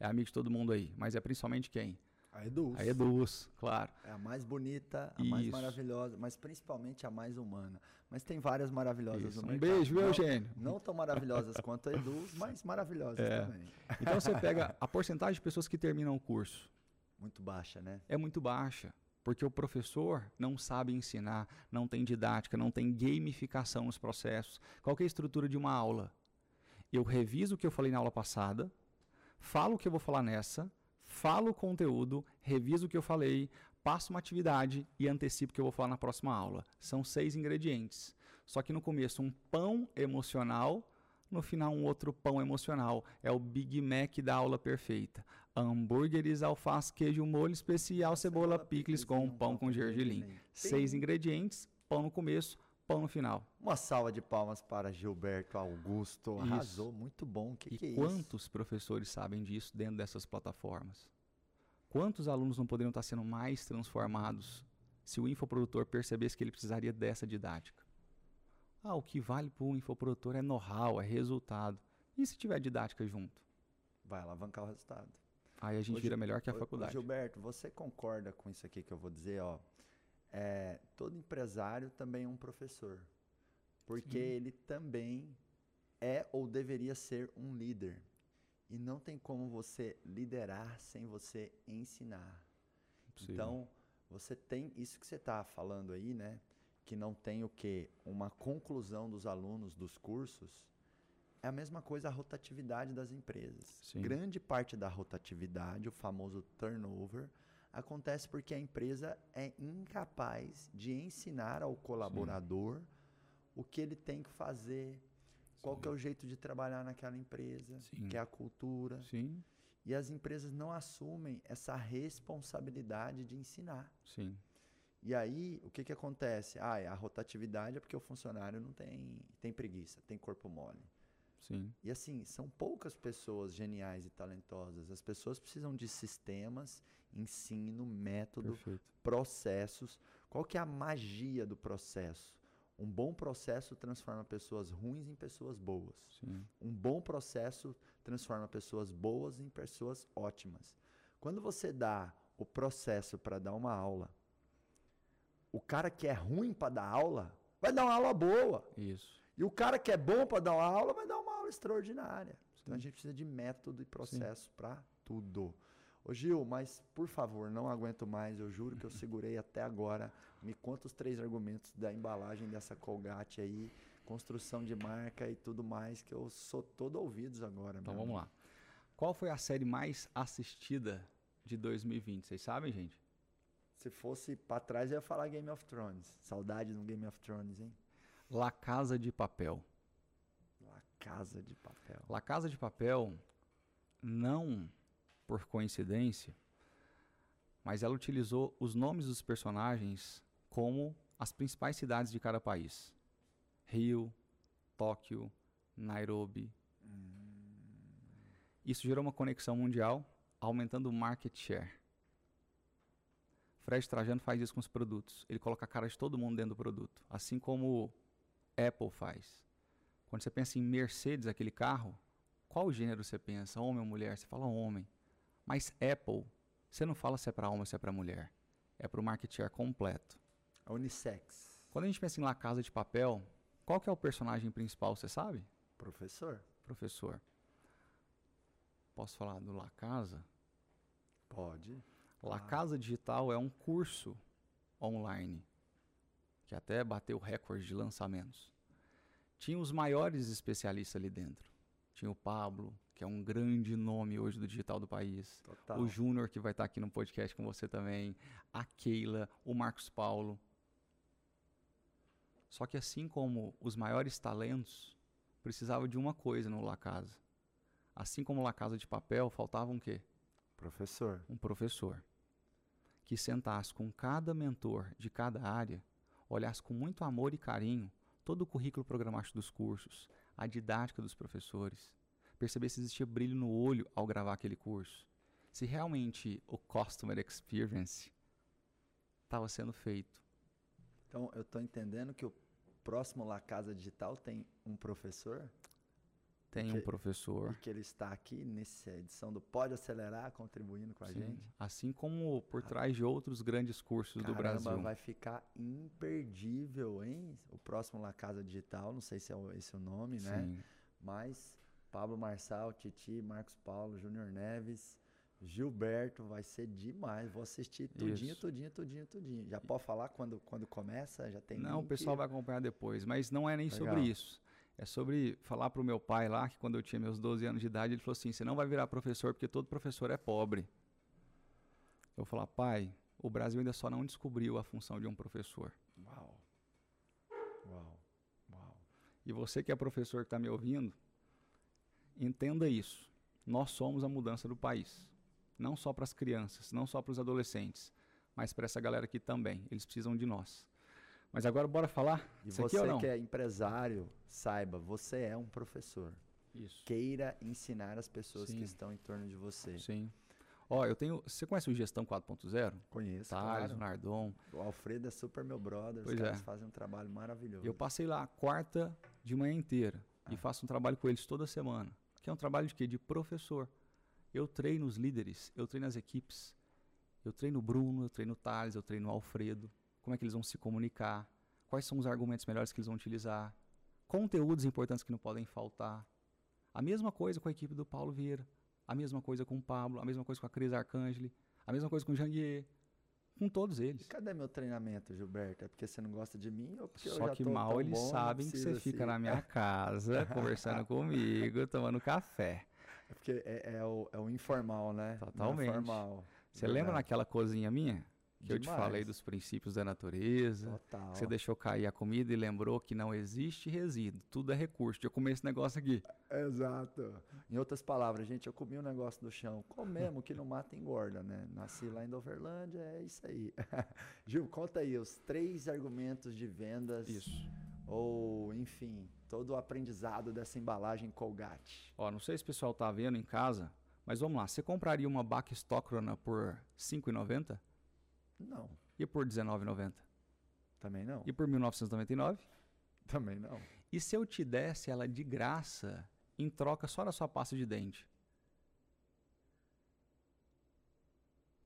é amigo de todo mundo aí, mas é principalmente quem? A Eduz. A Eduz, claro. É a mais bonita, a Isso. mais maravilhosa, mas principalmente a mais humana. Mas tem várias maravilhosas Isso. no um mercado. Um beijo, viu, Eugênio? Não tão maravilhosas quanto a Eduz, [LAUGHS] mas maravilhosas é. também. Então você [LAUGHS] pega a porcentagem de pessoas que terminam o curso. Muito baixa, né? É muito baixa. Porque o professor não sabe ensinar, não tem didática, não tem gamificação nos processos. Qual é a estrutura de uma aula? Eu reviso o que eu falei na aula passada, falo o que eu vou falar nessa, falo o conteúdo, reviso o que eu falei, passo uma atividade e antecipo o que eu vou falar na próxima aula. São seis ingredientes. Só que no começo um pão emocional, no final um outro pão emocional. É o Big Mac da aula perfeita. Hambúrgueres, alface, queijo, molho especial, cebola, picles com pão com gergelim. Seis ingredientes, pão no começo, pão no final. Uma salva de palmas para Gilberto Augusto. Isso. Arrasou, muito bom. Que e que é quantos isso? professores sabem disso dentro dessas plataformas? Quantos alunos não poderiam estar sendo mais transformados se o infoprodutor percebesse que ele precisaria dessa didática? Ah, o que vale para o infoprodutor é know-how, é resultado. E se tiver didática junto? Vai alavancar o resultado. Aí a gente ô, vira melhor que a ô, faculdade. Gilberto, você concorda com isso aqui que eu vou dizer? Ó, é, todo empresário também é um professor. Porque Sim. ele também é ou deveria ser um líder. E não tem como você liderar sem você ensinar. Então, você tem isso que você está falando aí, né? Que não tem o que? Uma conclusão dos alunos dos cursos é a mesma coisa a rotatividade das empresas. Sim. Grande parte da rotatividade, o famoso turnover, acontece porque a empresa é incapaz de ensinar ao colaborador Sim. o que ele tem que fazer, qual que é o jeito de trabalhar naquela empresa, Sim. que é a cultura. Sim. E as empresas não assumem essa responsabilidade de ensinar. Sim. E aí, o que, que acontece? Ah, a rotatividade é porque o funcionário não tem, tem preguiça, tem corpo mole. Sim. E assim, são poucas pessoas geniais e talentosas. As pessoas precisam de sistemas, ensino, método, Perfeito. processos. Qual que é a magia do processo? Um bom processo transforma pessoas ruins em pessoas boas. Sim. Um bom processo transforma pessoas boas em pessoas ótimas. Quando você dá o processo para dar uma aula, o cara que é ruim para dar aula vai dar uma aula boa. Isso. E o cara que é bom para dar uma aula extraordinária. Sim. Então a gente precisa de método e processo para tudo. Ô Gil, mas por favor, não aguento mais. Eu juro que eu [LAUGHS] segurei até agora. Me conta os três argumentos da embalagem dessa Colgate aí, construção de marca e tudo mais, que eu sou todo ouvidos agora. Então vamos lá. Qual foi a série mais assistida de 2020? Vocês sabem, gente? Se fosse para trás, eu ia falar Game of Thrones. Saudade do Game of Thrones, hein? La Casa de Papel. Casa de Papel. La Casa de Papel, não por coincidência, mas ela utilizou os nomes dos personagens como as principais cidades de cada país: Rio, Tóquio, Nairobi. Isso gerou uma conexão mundial, aumentando o market share. Fred Trajano faz isso com os produtos. Ele coloca a cara de todo mundo dentro do produto. Assim como Apple faz. Quando você pensa em Mercedes, aquele carro, qual gênero você pensa? Homem ou mulher? Você fala homem. Mas Apple, você não fala se é para homem ou se é para mulher. É para o market share completo. A unissex. Quando a gente pensa em La Casa de Papel, qual que é o personagem principal, você sabe? Professor. Professor. Posso falar do La Casa? Pode. La ah. Casa Digital é um curso online que até bateu recorde de lançamentos. Tinha os maiores especialistas ali dentro. Tinha o Pablo, que é um grande nome hoje do digital do país. Total. O Júnior, que vai estar aqui no podcast com você também. A Keila, o Marcos Paulo. Só que assim como os maiores talentos, precisava de uma coisa no La Casa. Assim como La Casa de Papel, faltava um quê? Professor. Um professor. Que sentasse com cada mentor de cada área olhasse com muito amor e carinho todo o currículo programático dos cursos, a didática dos professores, perceber se existia brilho no olho ao gravar aquele curso, se realmente o customer experience estava sendo feito. Então, eu estou entendendo que o próximo La Casa Digital tem um professor? Tem que, um professor. E que ele está aqui nessa edição do Pode Acelerar, contribuindo com a Sim. gente. Assim como por trás de outros grandes cursos Caramba, do Brasil. vai ficar imperdível, hein? O próximo La Casa Digital, não sei se é esse o nome, né? Sim. Mas Pablo Marçal, Titi, Marcos Paulo, Júnior Neves, Gilberto, vai ser demais. Vou assistir tudinho, Isso. tudinho, tudinho, tudinho. Já pode falar quando, quando começa? Já tem Não, link? o pessoal vai acompanhar depois, mas não é nem Legal. sobre isso. É sobre falar para o meu pai lá, que quando eu tinha meus 12 anos de idade, ele falou assim: você não vai virar professor porque todo professor é pobre. Eu vou falar, pai, o Brasil ainda só não descobriu a função de um professor. Uau. Uau. Uau. E você que é professor que está me ouvindo, entenda isso. Nós somos a mudança do país. Não só para as crianças, não só para os adolescentes, mas para essa galera aqui também. Eles precisam de nós. Mas agora bora falar? E Isso você que é empresário, saiba, você é um professor. Isso. Queira ensinar as pessoas Sim. que estão em torno de você. Sim. Ó, eu tenho. Você conhece o Gestão 4.0? Conheço. Thales, claro. Nardon. O Alfredo é super meu brother. Pois os caras é. fazem um trabalho maravilhoso. Eu passei lá a quarta de manhã inteira ah. e faço um trabalho com eles toda semana. Que é um trabalho de quê? De professor. Eu treino os líderes, eu treino as equipes. Eu treino o Bruno, eu treino o Thales, eu treino o Alfredo como é que eles vão se comunicar, quais são os argumentos melhores que eles vão utilizar, conteúdos importantes que não podem faltar. A mesma coisa com a equipe do Paulo Vieira, a mesma coisa com o Pablo, a mesma coisa com a Cris Arcangeli, a mesma coisa com o Janguier, com todos eles. E cadê meu treinamento, Gilberto? É porque você não gosta de mim ou porque Só eu já que tô mal eles bom, sabem que você assim. fica na minha [LAUGHS] casa, conversando comigo, tomando café. É porque é, é, o, é o informal, né? Totalmente. Não é formal. Você lembra naquela cozinha minha? Que eu te falei dos princípios da natureza. Total. Você deixou cair a comida e lembrou que não existe resíduo, tudo é recurso. Eu comer esse negócio aqui. Exato. Em outras palavras, gente, eu comi um negócio do chão. Comemos, que não mata engorda, né? Nasci lá em Doverlândia, é isso aí. [LAUGHS] Gil, conta aí os três argumentos de vendas. Isso. Ou, enfim, todo o aprendizado dessa embalagem Colgate. Ó, não sei se o pessoal tá vendo em casa, mas vamos lá. Você compraria uma Bac Stockrona por R$ 5,90? Não. E por R$19,90? Também não. E por 1999? Também não. E se eu te desse ela de graça em troca só da sua pasta de dente?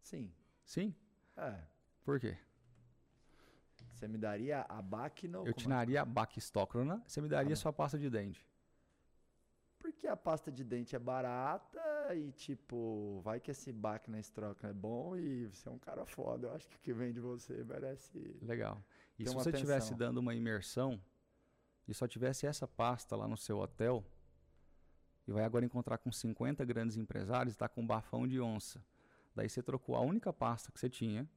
Sim. Sim? É. Por quê? Você me daria a Bacno? Eu te daria a Bacstocrona, você me daria ah, sua pasta de dente. Porque a pasta de dente é barata e, tipo, vai que esse baque na estroca é bom e você é um cara foda. Eu acho que o que vem de você merece. Legal. E se você estivesse dando uma imersão e só tivesse essa pasta lá no seu hotel, e vai agora encontrar com 50 grandes empresários e está com um bafão de onça. Daí você trocou a única pasta que você tinha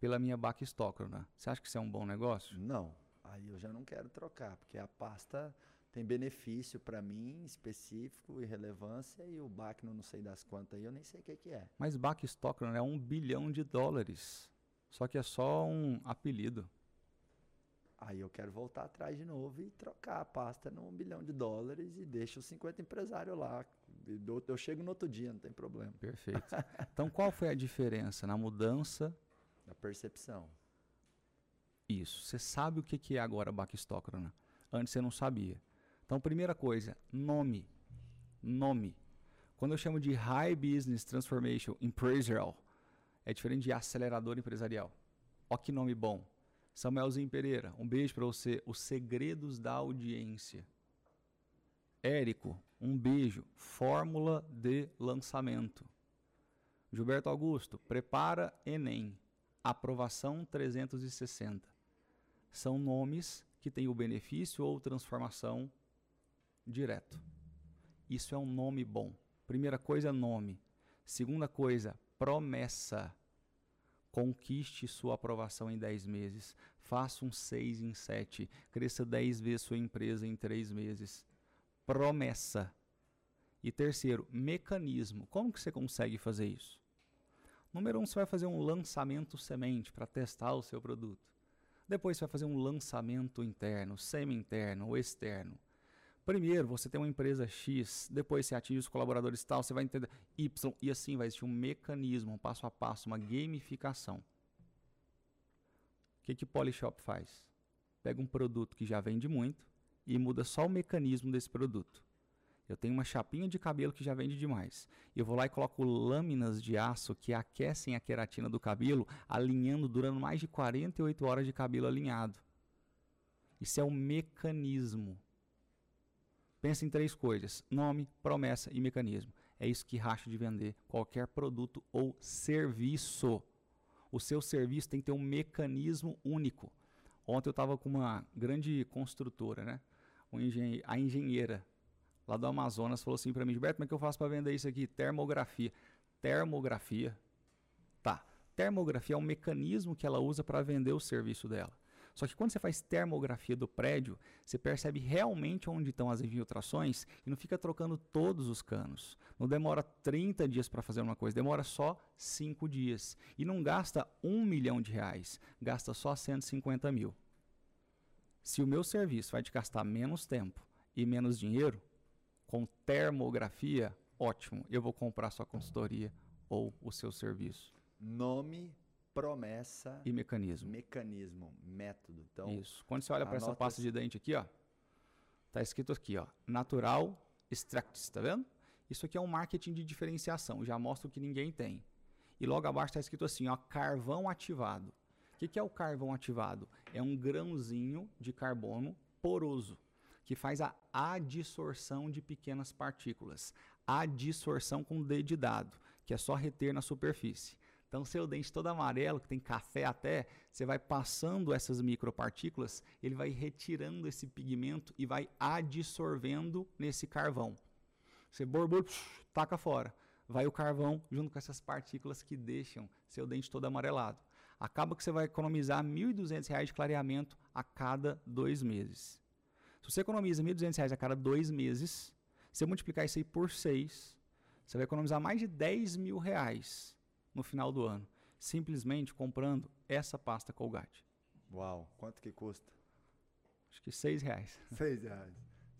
pela minha Bac Stockrona. Você acha que isso é um bom negócio? Não. Aí eu já não quero trocar, porque a pasta tem benefício para mim específico e relevância e o Bacno não sei das quantas aí, eu nem sei o que, que é. Mas Bach Stockman é um bilhão de dólares. Só que é só um apelido. Aí eu quero voltar atrás de novo e trocar a pasta num bilhão de dólares e deixo os 50 empresários lá. Eu chego no outro dia, não tem problema. Perfeito. [LAUGHS] Então qual foi a diferença na mudança? Da percepção. Isso. Você sabe o que é agora Bach Stockman? Antes você não sabia. Então, primeira coisa, nome. Nome. Quando eu chamo de High Business Transformation Empresarial, é diferente de acelerador empresarial. Ó que nome bom. Samuelzinho Pereira, um beijo para você. Os segredos da audiência. Érico, um beijo. Fórmula de lançamento. Gilberto Augusto, prepara Enem. Aprovação 360. São nomes que têm o benefício ou transformação direto. Isso é um nome bom. Primeira coisa, nome. Segunda coisa, promessa. Conquiste sua aprovação em 10 meses. Faça um 6 em 7. Cresça 10 vezes sua empresa em 3 meses. Promessa. E terceiro, mecanismo. Como que você consegue fazer isso? Número um, você vai fazer um lançamento semente para testar o seu produto. Depois você vai fazer um lançamento interno, semi-interno ou externo. Primeiro, você tem uma empresa X, depois você atinge os colaboradores tal, você vai entender Y, e assim vai existir um mecanismo, um passo a passo, uma gamificação. O que, que Polishop faz? Pega um produto que já vende muito e muda só o mecanismo desse produto. Eu tenho uma chapinha de cabelo que já vende demais. Eu vou lá e coloco lâminas de aço que aquecem a queratina do cabelo, alinhando, durando mais de 48 horas de cabelo alinhado. Isso é um mecanismo. Pensa em três coisas: nome, promessa e mecanismo. É isso que racha de vender qualquer produto ou serviço. O seu serviço tem que ter um mecanismo único. Ontem eu estava com uma grande construtora, né? a engenheira lá do Amazonas falou assim para mim, Gilberto, como é que eu faço para vender isso aqui? Termografia. Termografia. Tá. Termografia é um mecanismo que ela usa para vender o serviço dela. Só que quando você faz termografia do prédio, você percebe realmente onde estão as infiltrações e não fica trocando todos os canos. Não demora 30 dias para fazer uma coisa, demora só 5 dias. E não gasta 1 milhão de reais, gasta só 150 mil. Se o meu serviço vai te gastar menos tempo e menos dinheiro, com termografia, ótimo, eu vou comprar sua consultoria ou o seu serviço. Nome, promessa e mecanismo. Mecanismo, método. Então, Isso. Quando você olha para essa pasta de dente aqui, ó, tá escrito aqui, ó, Natural Extracts, tá vendo? Isso aqui é um marketing de diferenciação, já mostra o que ninguém tem. E logo abaixo está escrito assim, ó, carvão ativado. O que, que é o carvão ativado? É um grãozinho de carbono poroso que faz a adsorção de pequenas partículas. Adsorção com D de dado, que é só reter na superfície. Então, seu dente todo amarelo, que tem café até, você vai passando essas micropartículas, ele vai retirando esse pigmento e vai adsorvendo nesse carvão. Você borbulha, taca fora. Vai o carvão junto com essas partículas que deixam seu dente todo amarelado. Acaba que você vai economizar R$ 1.200 de clareamento a cada dois meses. Se você economiza R$ 1.200 a cada dois meses, você multiplicar isso aí por seis, você vai economizar mais de 10 mil reais no final do ano, simplesmente comprando essa pasta Colgate. Uau, quanto que custa? Acho que seis reais. [LAUGHS] Seis reais.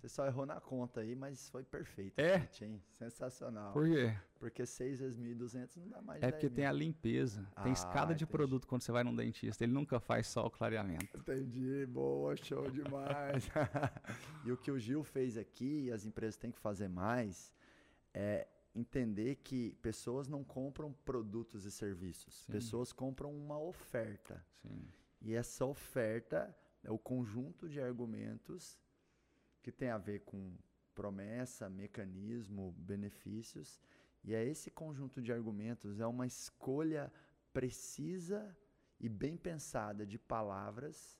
Você só errou na conta aí, mas foi perfeito. É? Gente, hein? Sensacional. Por quê? Porque 6 vezes 1.200 não dá mais É porque mil. tem a limpeza. Ah, tem escada de produto quando você vai num dentista. Ele nunca faz só o clareamento. Entendi. Boa, show demais. [LAUGHS] e o que o Gil fez aqui, e as empresas têm que fazer mais, é entender que pessoas não compram produtos e serviços. Sim. Pessoas compram uma oferta. Sim. E essa oferta é o conjunto de argumentos que tem a ver com promessa, mecanismo, benefícios. E é esse conjunto de argumentos, é uma escolha precisa e bem pensada de palavras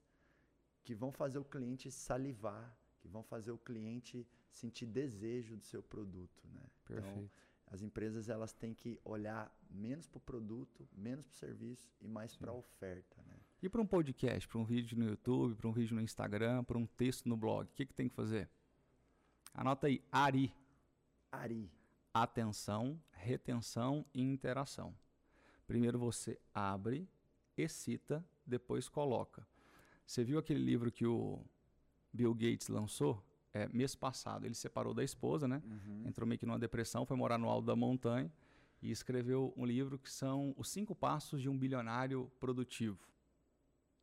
que vão fazer o cliente salivar, que vão fazer o cliente sentir desejo do seu produto, né? Então, Perfeito. Então, as empresas elas têm que olhar menos para o produto, menos para o serviço e mais para a oferta, né? E para um podcast, para um vídeo no YouTube, para um vídeo no Instagram, para um texto no blog, o que, que tem que fazer? Anota aí, ARI. ARI. Atenção, retenção e interação. Primeiro você abre, excita, depois coloca. Você viu aquele livro que o Bill Gates lançou? É, mês passado. Ele separou da esposa, né? Uhum. Entrou meio que numa depressão, foi morar no alto da montanha e escreveu um livro que são os cinco passos de um bilionário produtivo.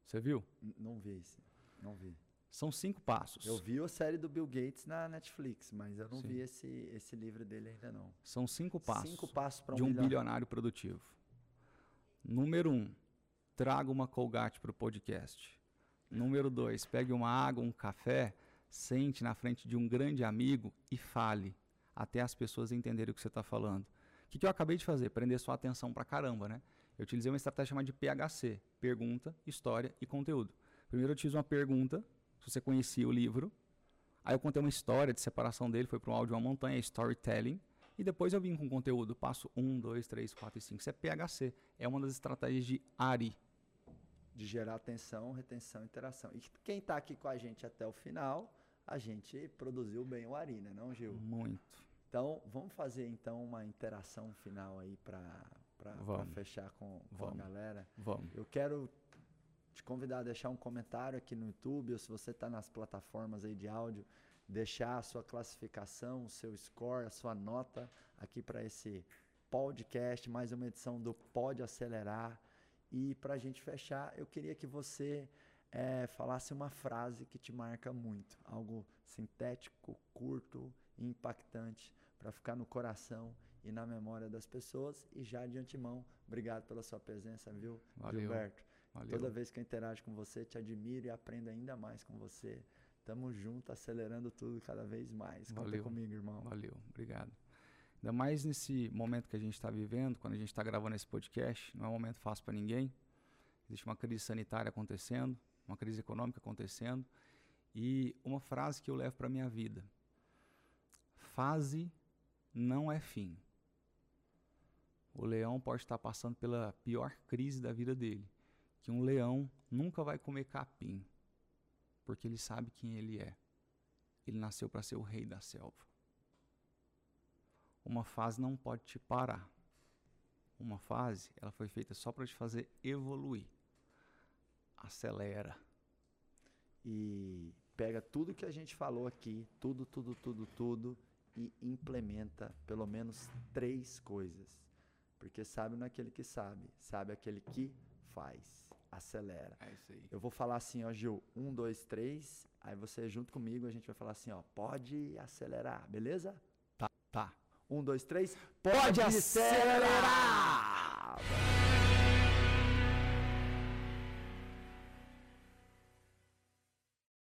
Você viu? Não vi isso. Não vi. São cinco passos. Eu vi a série do Bill Gates na Netflix, mas eu não Sim. vi esse, esse livro dele ainda não. São cinco passos. Cinco passos um de um bilionário. bilionário produtivo. Número um, traga uma Colgate para o podcast. Número dois, pegue uma água, um café, sente na frente de um grande amigo e fale até as pessoas entenderem o que você está falando. O que, que eu acabei de fazer? Prender sua atenção para caramba, né? Eu utilizei uma estratégia chamada de PHC: pergunta, história e conteúdo. Primeiro eu utilizo uma pergunta, se você conhecia o livro. Aí eu contei uma história de separação dele, foi para um áudio uma montanha, storytelling. E depois eu vim com conteúdo. Passo 1, 2, 3, 4 e 5. Isso é PHC. É uma das estratégias de ARI. De gerar atenção, retenção interação. E quem está aqui com a gente até o final, a gente produziu bem o ARI, né, não, Gil? Muito. Então, vamos fazer então uma interação final aí para fechar com, com a galera. Vamos. Eu quero te convidar a deixar um comentário aqui no YouTube, ou se você está nas plataformas aí de áudio, deixar a sua classificação, o seu score, a sua nota aqui para esse podcast, mais uma edição do Pode Acelerar. E para a gente fechar, eu queria que você é, falasse uma frase que te marca muito, algo sintético, curto impactante para ficar no coração e na memória das pessoas. E já de antemão, obrigado pela sua presença, viu, Valeu. Gilberto? Valeu. Toda vez que eu interajo com você, te admiro e aprendo ainda mais com você. Tamo junto, acelerando tudo cada vez mais. Conta Valeu. comigo, irmão. Valeu, obrigado. Ainda mais nesse momento que a gente está vivendo, quando a gente está gravando esse podcast, não é um momento fácil para ninguém. Existe uma crise sanitária acontecendo, uma crise econômica acontecendo. E uma frase que eu levo para minha vida: fase não é fim. O leão pode estar passando pela pior crise da vida dele, que um leão nunca vai comer capim, porque ele sabe quem ele é. Ele nasceu para ser o rei da selva. Uma fase não pode te parar. Uma fase, ela foi feita só para te fazer evoluir. Acelera. E pega tudo que a gente falou aqui, tudo, tudo, tudo, tudo, e implementa pelo menos três coisas. Porque sabe naquele que sabe, sabe aquele que faz. Acelera. É isso aí. Eu vou falar assim, ó, Gil, um, dois, três. Aí você junto comigo, a gente vai falar assim, ó, pode acelerar, beleza? Tá, tá. Um, dois, três. Pode, pode acelerar! acelerar!